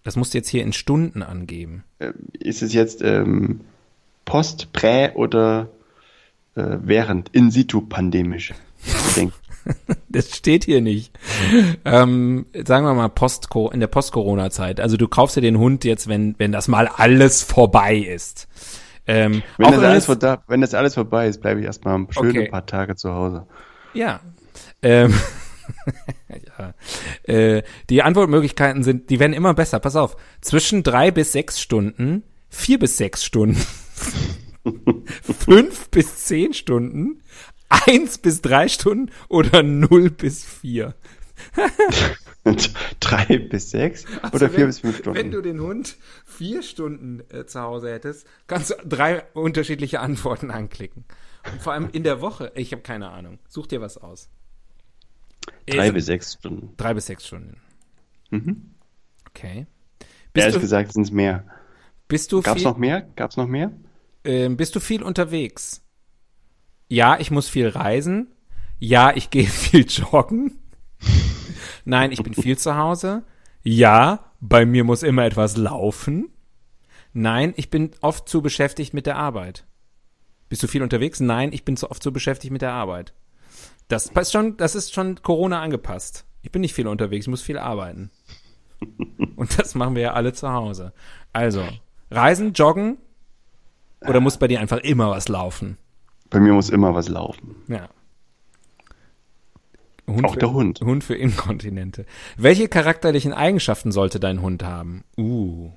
Das musst du jetzt hier in Stunden angeben.
Äh, ist es jetzt ähm, post, prä oder äh, während, in situ pandemisch? (laughs)
Das steht hier nicht. Ähm, sagen wir mal Post in der Post-Corona-Zeit. Also du kaufst dir den Hund jetzt, wenn wenn das mal alles vorbei ist. Ähm,
Wenn das, alles
es-
vor, wenn das alles vorbei ist, bleibe ich erstmal schön
Okay.
ein paar Tage zu Hause.
Ja. Ähm, (laughs) ja. Äh, die Antwortmöglichkeiten sind, die werden immer besser. Pass auf. Zwischen drei bis sechs Stunden, vier bis sechs Stunden, (laughs) fünf bis zehn Stunden, eins bis drei Stunden oder null bis vier. (laughs)
Drei bis sechs
Also
oder vier
wenn,
bis fünf Stunden.
Wenn du den Hund vier Stunden äh, zu Hause hättest, kannst du drei unterschiedliche Antworten anklicken. Und vor allem in der Woche, ich habe keine Ahnung. Such dir was aus.
Drei
Ist-
bis sechs Stunden.
Drei bis sechs Stunden. Okay. Bist
Mhm. Ehrlich
du,
gesagt sind es mehr.
bist du
Gab's
viel,
noch mehr? Gab's noch mehr?
Ähm, bist du viel unterwegs? Ja, ich muss viel reisen. Ja, ich (laughs) gehe viel joggen. Nein, ich bin viel zu Hause. Ja, bei mir muss immer etwas laufen. Nein, ich bin oft zu beschäftigt mit der Arbeit. Bist du viel unterwegs? Nein, ich bin zu oft zu beschäftigt mit der Arbeit. Das passt schon, das ist schon Corona angepasst. Ich bin nicht viel unterwegs, ich muss viel arbeiten. (laughs) Und das machen wir ja alle zu Hause. Also, reisen, joggen oder muss bei dir einfach immer was laufen?
Bei mir muss immer was laufen.
Ja. Hund
Auch
für,
der Hund.
Hund für Inkontinente. Welche charakterlichen Eigenschaften sollte dein Hund haben? Uh.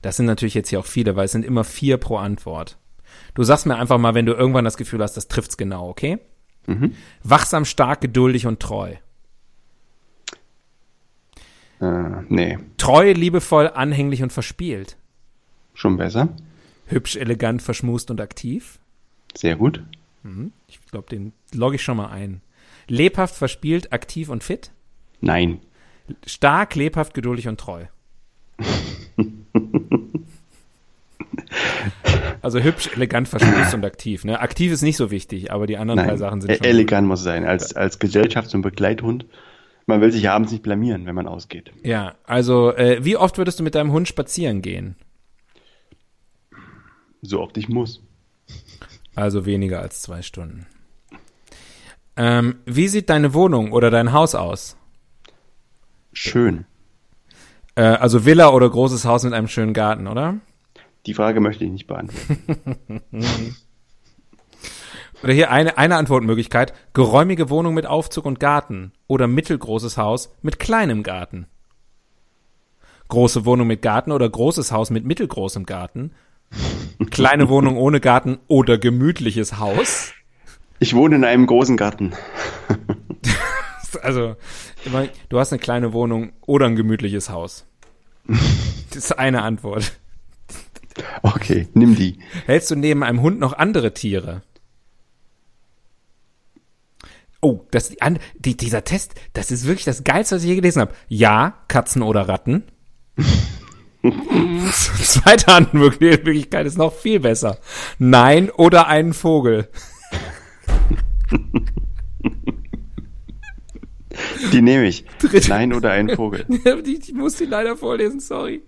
Das sind natürlich jetzt hier auch viele, weil es sind immer vier pro Antwort. Du sagst mir einfach mal, wenn du irgendwann das Gefühl hast, das trifft's genau, okay?
Mhm.
Wachsam, stark, geduldig und treu.
Äh, nee,
Treu, liebevoll, anhänglich und verspielt.
Schon besser.
Hübsch, elegant, verschmust und aktiv.
Sehr gut.
Ich glaube, den logge ich schon mal ein. Lebhaft, verspielt, aktiv und fit.
Nein.
Stark, lebhaft, geduldig und treu. (laughs) Also hübsch, elegant, verschmust und aktiv. Ne? Aktiv ist nicht so wichtig, aber die anderen drei
Nein.
Sachen sind
E-
schon.
Elegant muss es sein. Als, als Gesellschafts- und Begleithund. Man will sich abends nicht blamieren, wenn man ausgeht.
Ja, also äh, wie oft würdest du mit deinem Hund spazieren gehen?
So oft ich muss.
Also weniger als zwei Stunden. Ähm, wie sieht deine Wohnung oder dein Haus aus?
Schön.
Äh, also Villa oder großes Haus mit einem schönen Garten, oder?
Die Frage möchte ich nicht beantworten. (laughs)
Oder hier eine, eine Antwortmöglichkeit. Geräumige Wohnung mit Aufzug und Garten. Oder mittelgroßes Haus mit kleinem Garten. Große Wohnung mit Garten oder großes Haus mit mittelgroßem Garten. Kleine Wohnung ohne Garten oder gemütliches Haus.
Ich wohne in einem großen Garten. (laughs)
Also, du hast eine kleine Wohnung oder ein gemütliches Haus. Das ist eine Antwort.
Okay, nimm die.
Hältst du neben einem Hund noch andere Tiere? Oh, das, die, dieser Test, das ist wirklich das Geilste, was ich je gelesen habe. Ja, Katzen oder Ratten. (laughs) Zweite Antwortmöglichkeit ist noch viel besser. Nein oder einen Vogel. (laughs)
Die nehme ich.
Dritte.
Nein oder ein Vogel. (laughs)
ich muss die leider vorlesen, sorry.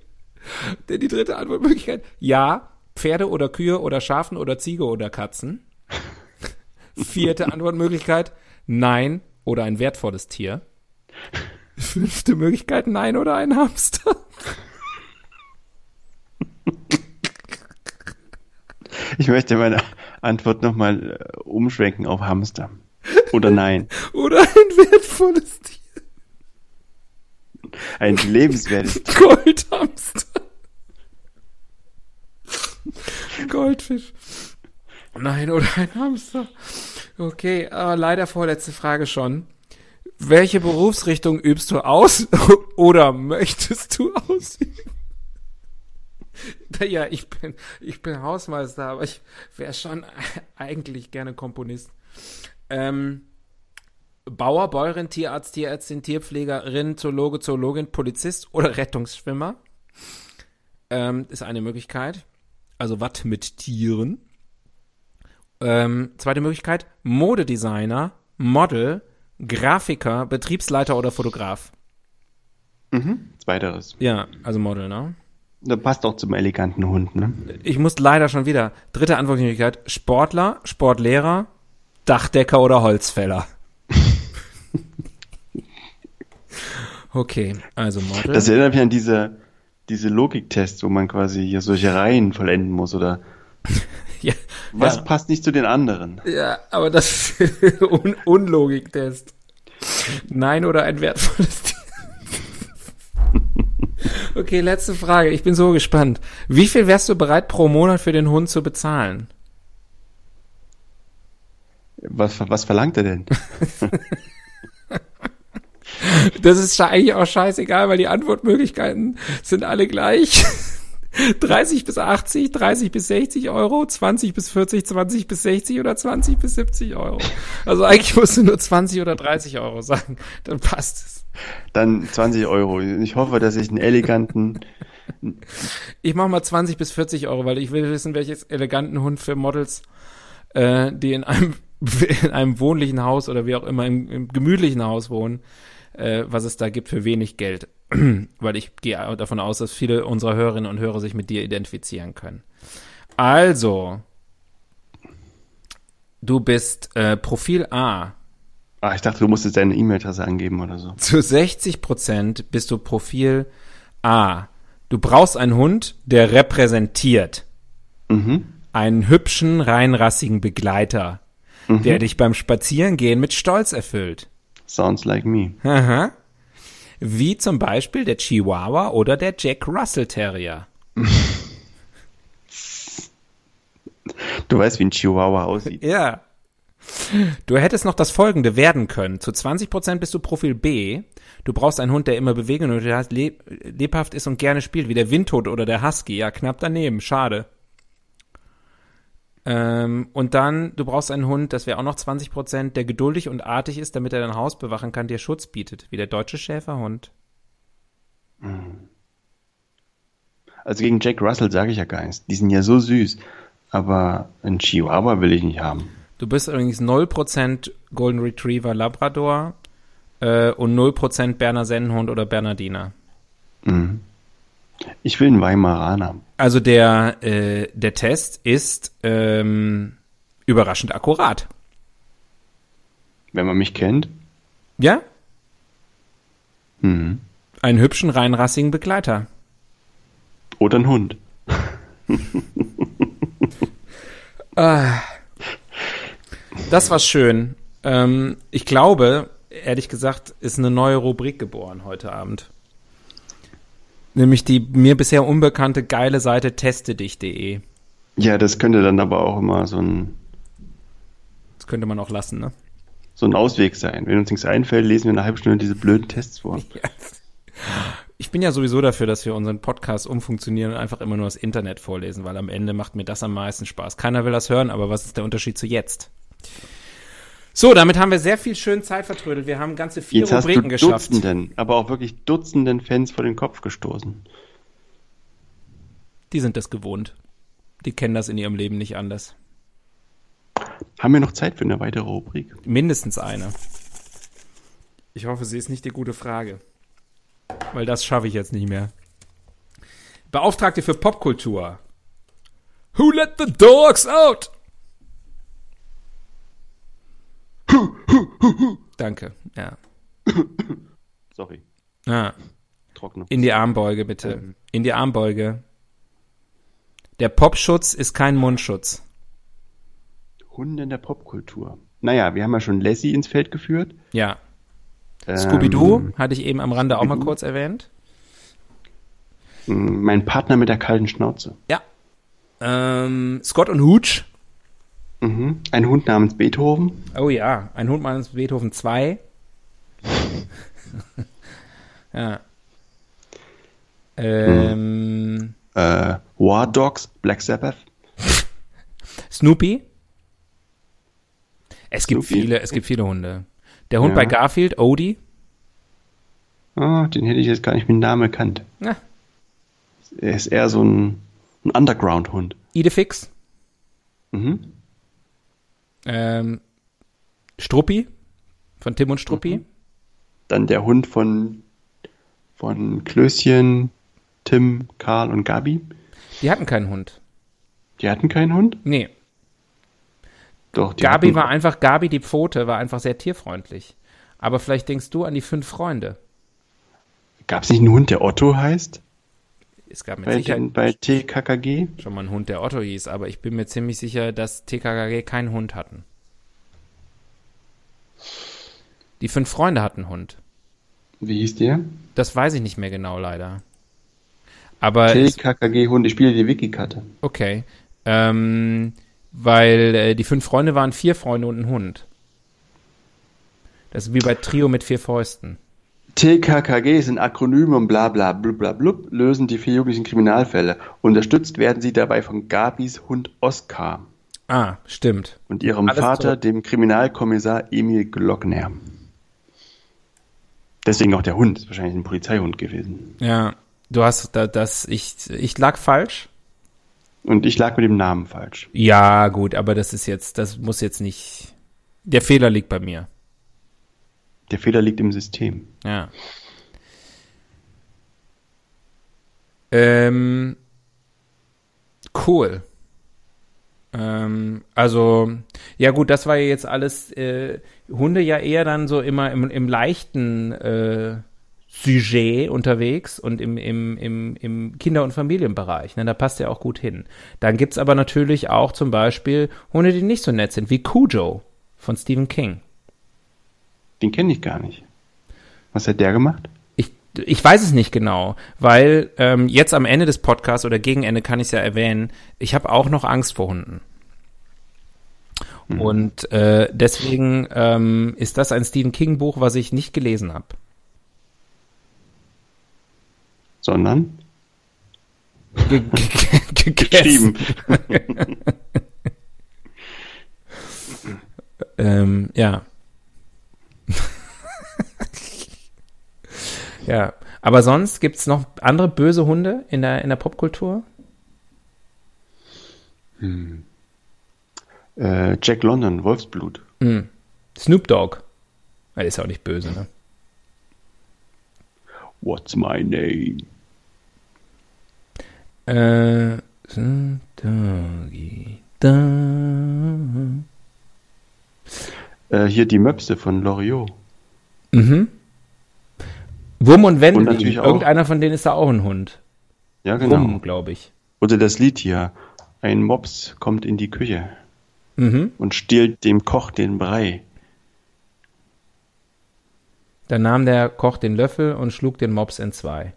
Denn die dritte Antwortmöglichkeit. Ja, Pferde oder Kühe oder Schafen oder Ziege oder Katzen. Vierte Antwortmöglichkeit. Nein oder ein wertvolles Tier. Fünfte Möglichkeit. Nein oder ein Hamster.
Ich möchte meine Antwort nochmal äh, umschwenken auf Hamster. Oder nein. (laughs)
Oder ein wertvolles Tier.
Ein lebenswertes (laughs)
Goldhamster. Goldfisch. Nein, oder ein Hamster. Okay, äh, leider vorletzte Frage schon. Welche Berufsrichtung übst du aus (laughs) oder möchtest du ausüben? (laughs) Ja, ich bin, ich bin Hausmeister, aber ich wäre schon eigentlich gerne Komponist. Ähm, Bauer, Bäuerin, Tierarzt, Tierärztin, Tierpflegerin, Zoologe, Zoologin, Polizist oder Rettungsschwimmer. Ähm, ist eine Möglichkeit. Also was mit Tieren. Ähm, zweite Möglichkeit, Modedesigner, Model, Grafiker, Betriebsleiter oder Fotograf.
Mhm. Zweiteres.
Ja, also Model, ne?
Das passt auch zum eleganten Hund, ne?
Ich muss leider schon wieder. Dritte Antwortmöglichkeit. Sportler, Sportlehrer, Dachdecker oder Holzfäller. (laughs) okay, also Model.
Das erinnert mich an diese, diese Logiktests, wo man quasi hier solche Reihen vollenden muss oder (laughs)
ja,
was
ja.
passt nicht zu den anderen?
Ja, aber das ist (laughs) Un Unlogiktest. Nein oder ein wertvolles Tier. Okay, letzte Frage. Ich bin so gespannt. Wie viel wärst du bereit pro Monat für den Hund zu bezahlen?
Was, was verlangt er denn? (laughs)
Das ist eigentlich auch scheißegal, weil die Antwortmöglichkeiten sind alle gleich. (laughs) 30 bis 80, 30 bis 60 Euro, 20 bis 40, 20 bis 60 oder 20 bis 70 Euro. Also eigentlich musst du nur 20 oder 30 Euro sagen, dann passt es.
Dann 20 Euro. Ich hoffe, dass ich einen eleganten.
Ich mach mal 20 bis 40 Euro, weil ich will wissen, welches eleganten Hund für Models, äh, die in einem, (laughs) in einem wohnlichen Haus oder wie auch immer im, im gemütlichen Haus wohnen, äh, was es da gibt für wenig Geld. (clears throat) weil ich gehe davon aus, dass viele unserer Hörerinnen und Hörer sich mit dir identifizieren können. Also, du bist äh, Profil A.
Ah, ich dachte, du musstest deine E-Mail-Adresse angeben oder so.
Zu 60 Prozent bist du Profil A. Du brauchst einen Hund, der repräsentiert.
Mhm.
Einen hübschen, reinrassigen Begleiter, der dich beim Spazierengehen mit Stolz erfüllt.
Sounds like me.
Aha. Wie zum Beispiel der Chihuahua oder der Jack Russell Terrier.
Du weißt, wie ein Chihuahua aussieht.
Ja. Du hättest noch das folgende werden können. Zu 20% bist du Profil B. Du brauchst einen Hund, der immer bewegen und leb lebhaft ist und gerne spielt, wie der Windhund oder der Husky. Ja, knapp daneben. Schade. Ähm, und dann, du brauchst einen Hund, das wäre auch noch 20%, der geduldig und artig ist, damit er dein Haus bewachen kann, dir Schutz bietet, wie der deutsche Schäferhund.
Also gegen Jack Russell sage ich ja gar nichts. Die sind ja so süß. Aber einen Chihuahua will ich nicht haben.
Du bist übrigens 0% Golden Retriever Labrador äh, und 0% Berner Sennenhund oder Bernardiner.
Mhm. Ich will einen Weimaraner.
Also der, äh, der Test ist ähm, überraschend akkurat.
Wenn man mich kennt.
Ja?
Mhm.
Einen hübschen, reinrassigen Begleiter.
Oder ein Hund.
Ah. Das war schön. Ähm, ich glaube, ehrlich gesagt, ist eine neue Rubrik geboren heute Abend. Nämlich die mir bisher unbekannte geile Seite testedich.de.
Ja, das könnte dann aber auch immer so ein,
Das könnte man auch lassen, ne?
so ein Ausweg sein. Wenn uns nichts einfällt, lesen wir eine halbe Stunde diese blöden Tests vor. (laughs)
Ich bin ja sowieso dafür, dass wir unseren Podcast umfunktionieren und einfach immer nur das Internet vorlesen, weil am Ende macht mir das am meisten Spaß. Keiner will das hören, aber was ist der Unterschied zu jetzt? So, damit haben wir sehr viel schön Zeit vertrödelt. Wir haben ganze vier
Jetzt hast
Rubriken
du
geschafft.
Dutzenden, aber auch wirklich Dutzenden Fans vor den Kopf gestoßen.
Die sind das gewohnt. Die kennen das in ihrem Leben nicht anders.
Haben wir noch Zeit für eine weitere Rubrik?
Mindestens eine. Ich hoffe, sie ist nicht die gute Frage. Weil das schaffe ich jetzt nicht mehr. Beauftragte für Popkultur. Who let the dogs out? Danke. Ja.
Sorry,
Ah,
trockene.
in die Armbeuge bitte. In die Armbeuge. Der Popschutz ist kein Mundschutz.
Hunde in der Popkultur. Naja, wir haben ja schon Lassie ins Feld geführt.
Ja.
Ähm,
Scooby-Doo hatte ich eben am Rande auch mal kurz erwähnt.
Mein Partner mit der kalten Schnauze.
Ja. Ähm, Scott und Hooch.
Mhm. Ein Hund namens Beethoven.
Oh ja, ein Hund meines Beethoven 2. (laughs) ja. Ähm,
Äh, War Dogs, Black Sabbath.
Snoopy. Es gibt
Snoopy.
viele, es gibt viele Hunde. Der Hund
Ja.
bei Garfield, Odie.
Ah, den hätte ich jetzt gar nicht mit dem Namen erkannt.
Ja.
Er ist eher so ein, ein Underground-Hund.
Idefix.
Mhm.
Ähm, Struppi. Von Tim und Struppi.
Dann der Hund von von Klößchen, Tim, Karl und Gabi.
Die hatten keinen Hund.
Die hatten keinen Hund?
Nee.
Doch, die
Gabi
hatten,
war einfach, Gabi die Pfote war einfach sehr tierfreundlich. Aber vielleicht denkst du an die fünf Freunde.
Gab es nicht einen Hund, der Otto heißt?
Es gab mit
Bei,
Sicherheit
den, bei TKKG?
schon mal einen Hund, der Otto hieß, aber ich bin mir ziemlich sicher, dass TKKG keinen Hund hatten. Die fünf Freunde hatten einen Hund.
Wie hieß der?
Das weiß ich nicht mehr genau, leider. Aber es,
TKKG-Hund. Ich spiele die Wiki-Karte.
okay. Ähm, weil äh, die fünf Freunde waren vier Freunde und ein Hund. Das ist wie bei Trio mit vier Fäusten.
TKKG sind Akronyme und bla bla blub bla blub, lösen die vier jugendlichen Kriminalfälle. Unterstützt werden sie dabei von Gabis Hund Oskar
Ah, stimmt.
und ihrem
Alles
Vater,
zurück.
dem Kriminalkommissar Emil Glockner. Deswegen auch der Hund, ist wahrscheinlich ein Polizeihund gewesen.
Ja, du hast da, das, ich, ich lag falsch.
Und ich lag mit dem Namen falsch.
Ja, gut, aber das ist jetzt, das muss jetzt nicht. Der Fehler liegt bei mir.
Der Fehler liegt im System.
Ja. Ähm, cool. Ähm, also, ja gut, das war ja jetzt alles, äh, Hunde ja eher dann so immer im, im leichten äh, Sujet unterwegs und im, im, im, im Kinder- und Familienbereich. Ne? Da passt ja auch gut hin. Dann gibt's aber natürlich auch zum Beispiel Hunde, die nicht so nett sind, wie Cujo von Stephen King.
Den kenne ich gar nicht. Was hat der gemacht?
Ich, ich weiß es nicht genau, weil ähm, jetzt am Ende des Podcasts oder gegen Ende kann ich es ja erwähnen, ich habe auch noch Angst vor Hunden. Und äh, deswegen ähm, ist das ein Stephen King Buch, was ich nicht gelesen habe.
Sondern
Ge ge ge (laughs) gegessen.
geschrieben. (laughs)
Ähm, ja. Ja. Aber sonst gibt's noch andere böse Hunde in der, in der Popkultur?
Äh, Jack London, Wolfsblut.
Hm. Snoop Dogg. Er ist ja auch nicht böse, ne?
What's my name?
Äh, Snoop Doggy. Da.
Äh, hier die Möpse von Loriot.
Mhm. Wurm und
Und
Wendelin.
natürlich auch-
Irgendeiner von denen ist da auch ein Hund.
Ja, genau.
Glaube ich.
Oder das Lied hier. Ein Mops kommt in die Küche
Mhm.
und stiehlt dem Koch den Brei.
Da nahm der Koch den Löffel und schlug den Mops in zwei.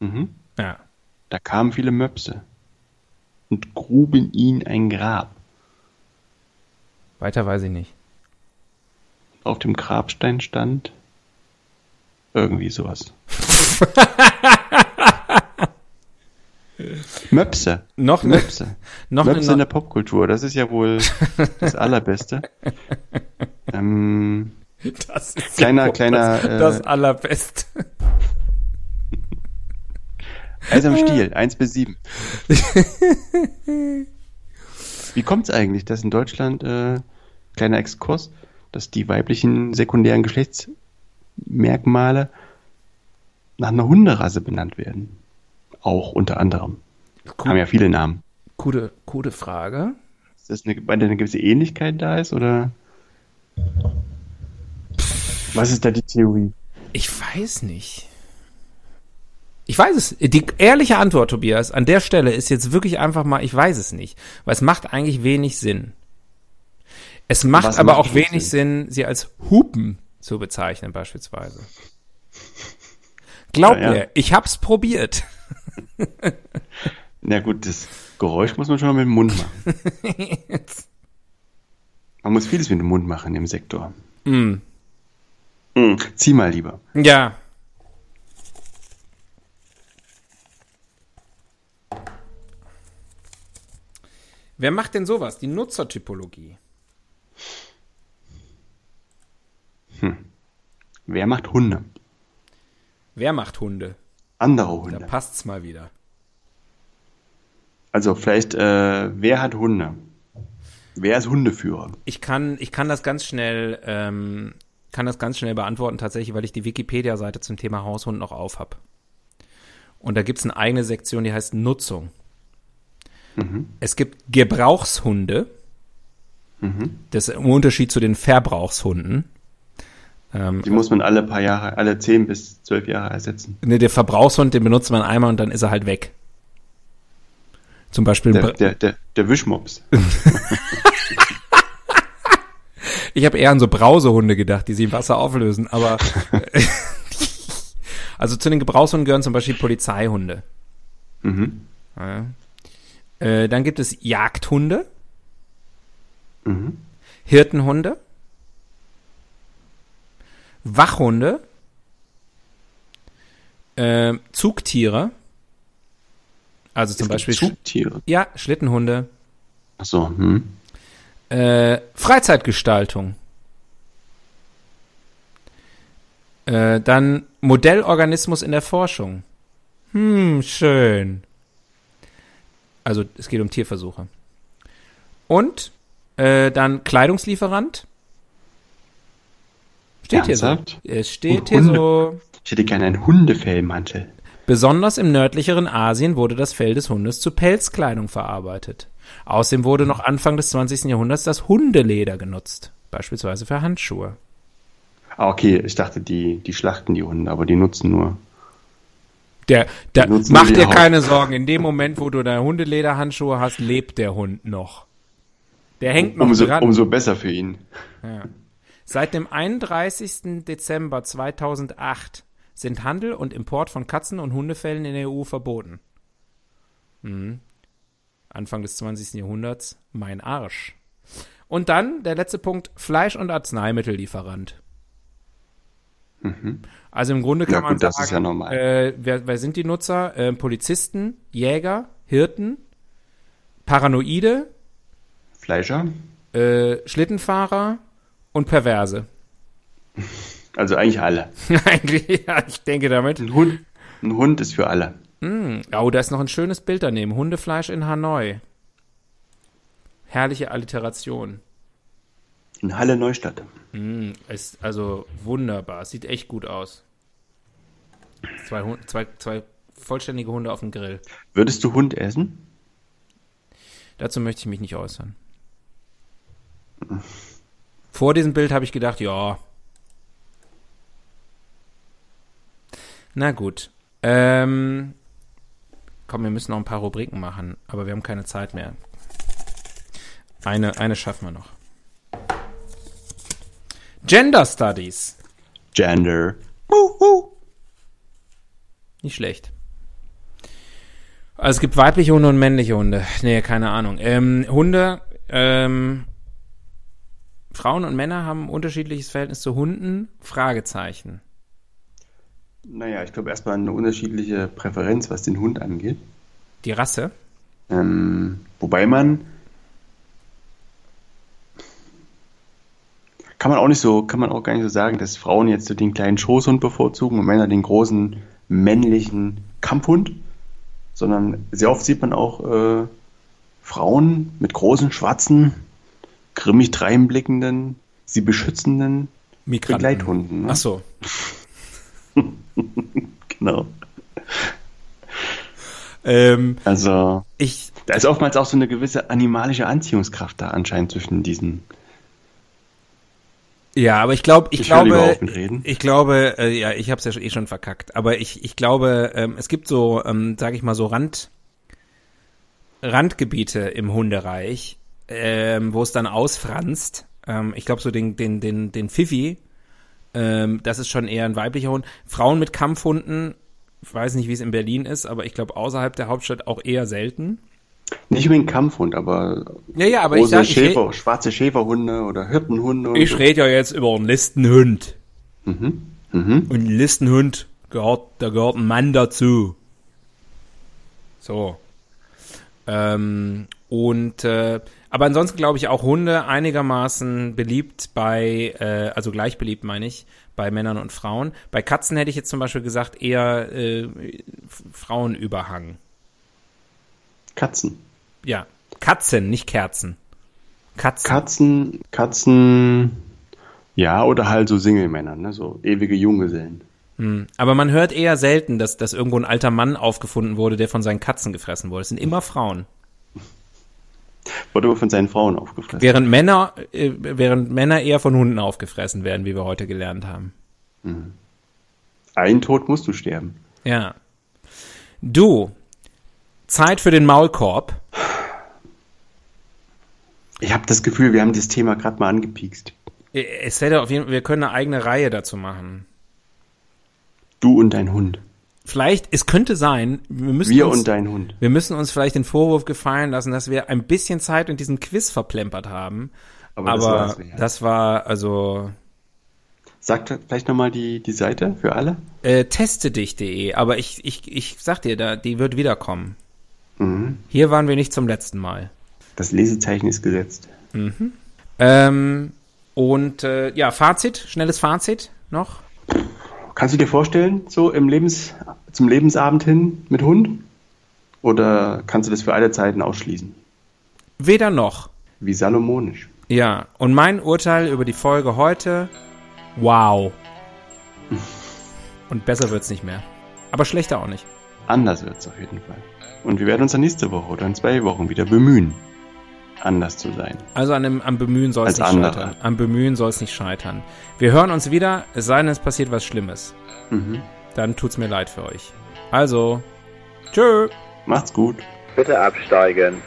Mhm.
Ja.
Da kamen viele Möpse und gruben ihn ein Grab.
Weiter weiß ich nicht.
Auf dem Grabstein stand irgendwie sowas. (laughs) Möpse.
Noch eine,
Möpse.
noch
Möpse in
eine,
der Popkultur, das ist ja wohl das (laughs) Allerbeste. ähm,
das ist
Kleiner-
ja
kleiner,
das,
äh,
das allerbeste.
Eis am Stiel, 1 bis 7. (laughs) Wie kommt es eigentlich, dass in Deutschland, äh, kleiner Exkurs, dass die weiblichen sekundären Geschlechtsmerkmale nach einer Hunderasse benannt werden? Auch unter anderem. Haben ja viele Namen.
Gute, gute Frage.
Ist das eine, weil da eine gewisse Ähnlichkeit da ist, oder? Was ist da die Theorie?
Ich weiß nicht. Ich weiß es. Die ehrliche Antwort, Tobias, an der Stelle ist jetzt wirklich einfach mal, ich weiß es nicht. Weil es macht eigentlich wenig Sinn. Es macht
Was
aber
macht
auch wenig Sinn, sie als Hupen zu bezeichnen, beispielsweise. Glaub
Ja, ja.
mir, ich hab's probiert.
Na gut, das Geräusch muss man schon mal mit dem Mund machen. (laughs) Man muss vieles mit dem Mund machen im Sektor.
Mm.
Hm, Zieh mal lieber.
Ja. Wer macht denn sowas? Die Nutzertypologie.
Wer macht Hunde?
Wer macht Hunde?
Andere
Da
Hunde.
passt's mal wieder.
Also vielleicht, äh, wer hat Hunde? Wer ist Hundeführer?
Ich kann, ich kann das ganz schnell ähm, kann das ganz schnell beantworten, tatsächlich, weil ich die Wikipedia-Seite zum Thema Haushund noch auf habe. Und da gibt es eine eigene Sektion, die heißt Nutzung. Mhm. Es gibt Gebrauchshunde. Mhm. Das ist im Unterschied zu den Verbrauchshunden.
Ähm, die muss man alle paar Jahre, alle zehn bis zwölf Jahre ersetzen.
Ne, der Verbrauchshund, den benutzt man einmal und dann ist er halt weg. Zum Beispiel.
Der, der, der, der Wischmops. (laughs)
ich habe eher an so Brausehunde gedacht, die sich im Wasser auflösen, aber (laughs) also zu den Gebrauchshunden gehören zum Beispiel Polizeihunde. Mhm. Ja. Äh, dann gibt es Jagdhunde, mhm. Hirtenhunde, Wachhunde, äh, Zugtiere, also zum Beispiel
Zugtiere.
Ja, Schlittenhunde.
Ach so. Hm.
Äh, Freizeitgestaltung. Äh, dann Modellorganismus in der Forschung. Hm, schön. Also es geht um Tierversuche. Und äh, dann Kleidungslieferant. Steht Ernsthaft? hier so. Es steht hier so.
Ich hätte gerne einen Hundefellmantel.
Besonders im nördlicheren Asien wurde das Fell des Hundes zu Pelzkleidung verarbeitet. Außerdem wurde noch Anfang des 20. Jahrhunderts das Hundeleder genutzt, beispielsweise für Handschuhe.
Ah, okay, ich dachte, die, die schlachten die Hunde, aber die nutzen nur.
Der, der mach dir Haut. keine Sorgen, in dem Moment, wo du deine Hundelederhandschuhe hast, lebt der Hund noch. Der hängt noch
umso,
dran.
Umso besser für ihn.
Ja. Seit dem 31. Dezember 2008 sind Handel und Import von Katzen- und Hundefällen in der EU verboten. Mhm. Anfang des 20. Jahrhunderts, mein Arsch. Und dann der letzte Punkt, Fleisch- und Arzneimittellieferant. Mhm. Also im Grunde kann ja, man
gut,
sagen,
ja
äh, wer, wer, sind die Nutzer? Äh, Polizisten, Jäger, Hirten, Paranoide,
Fleischer,
äh, Schlittenfahrer und Perverse.
Also eigentlich alle. (laughs)
eigentlich, ja, ich denke damit.
Ein Hund, ein Hund ist für alle.
Mm, oh, da ist noch ein schönes Bild daneben. Hundefleisch in Hanoi. Herrliche Alliteration.
In Halle Neustadt.
Mm, ist also wunderbar. Sieht echt gut aus. Zwei, zwei, zwei vollständige Hunde auf dem Grill.
Würdest du Hund essen?
Dazu möchte ich mich nicht äußern. (laughs) Vor diesem Bild habe ich gedacht, ja, Na gut. Ähm, komm, wir müssen noch ein paar Rubriken machen, aber wir haben keine Zeit mehr. Eine, eine schaffen wir noch. Gender Studies.
Gender.
Nicht schlecht. Also es gibt weibliche Hunde und männliche Hunde. Nee, keine Ahnung. Ähm, Hunde, ähm, Frauen und Männer haben ein unterschiedliches Verhältnis zu Hunden? Fragezeichen.
Naja, ich glaube erstmal eine unterschiedliche Präferenz, was den Hund angeht.
Die Rasse?
Ähm, wobei man kann man auch nicht so, kann man auch gar nicht so sagen, dass Frauen jetzt so den kleinen Schoßhund bevorzugen und Männer den großen männlichen Kampfhund, sondern sehr oft sieht man auch äh, Frauen mit großen, schwarzen, grimmig dreinblickenden, sie beschützenden
Migranten.
Begleithunden.
Ne? Ach so. (laughs)
genau.
Ähm,
also,
ich,
da ist oftmals auch so eine gewisse animalische Anziehungskraft da anscheinend zwischen diesen.
Ja, aber ich glaube, ich, ich glaube, ich glaube, äh, ja, ich habe es ja eh schon verkackt, aber ich, ich glaube, ähm, es gibt so, ähm, sage ich mal so Rand, Randgebiete im Hundereich, ähm, wo es dann ausfranst. Ähm, ich glaube so den, den, den, den Fifi, ähm, das ist schon eher ein weiblicher Hund. Frauen mit Kampfhunden, ich weiß nicht, wie es in Berlin ist, aber ich glaube außerhalb der Hauptstadt auch eher selten.
Nicht unbedingt Kampfhund, aber,
ja, ja, aber ich sag,
Schäfer, ich schwarze Schäferhunde oder Hirtenhunde.
Ich so. rede ja jetzt über einen Listenhund. Mhm. Mhm. Und ein Listenhund gehört, da gehört ein Mann dazu. So. Ähm, und äh, aber ansonsten glaube ich auch Hunde einigermaßen beliebt bei, äh, also gleich beliebt meine ich, bei Männern und Frauen. Bei Katzen hätte ich jetzt zum Beispiel gesagt eher äh, Frauenüberhang.
Katzen.
Ja, Katzen, nicht Kerzen.
Katzen. Katzen, Katzen Ja, oder halt so Single-Männer, ne? so ewige Junggesellen.
Hm. Aber man hört eher selten, dass, dass irgendwo ein alter Mann aufgefunden wurde, der von seinen Katzen gefressen wurde. Es sind immer Frauen.
Wurde aber von seinen Frauen aufgefressen.
Während Männer, äh, während Männer eher von Hunden aufgefressen werden, wie wir heute gelernt haben.
Ein Tod musst du sterben.
Ja. Du, Zeit für den Maulkorb.
Ich habe das Gefühl, wir haben das Thema gerade mal angepiekst.
Äh, Es hätte auf jeden Fall, wir können eine eigene Reihe dazu machen.
Du und dein Hund.
Vielleicht, es könnte sein, wir müssen
Wir
uns,
und dein Hund.
wir müssen uns vielleicht den Vorwurf gefallen lassen, dass wir ein bisschen Zeit in diesem Quiz verplempert haben.
Aber
Aber,
das
das war also
Sag vielleicht nochmal die, die Seite für alle.
äh, testedich.de. Aber ich, ich, ich sag dir, da, die wird wiederkommen.
Mhm.
Hier waren wir nicht zum letzten Mal.
Das Lesezeichen ist gesetzt.
Ähm, und äh, ja, Fazit, schnelles Fazit noch.
Kannst du dir vorstellen, so im Lebens, zum Lebensabend hin mit Hund? Oder kannst du das für alle Zeiten ausschließen?
Weder noch.
Wie salomonisch.
Ja, und mein Urteil über die Folge heute, wow. Und besser wird's nicht mehr. Aber schlechter auch nicht.
Anders wird's auf jeden Fall. Und wir werden uns dann nächste Woche oder in zwei Wochen wieder bemühen, anders zu sein.
Also an dem, am Bemühen soll es nicht
andere.
scheitern. Am Bemühen soll es nicht scheitern. Wir hören uns wieder, es sei denn, es passiert was Schlimmes.
Mhm.
Dann tut's mir leid für euch. Also, tschö.
Macht's gut.
Bitte absteigen.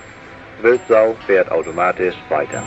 Wildsau fährt automatisch weiter.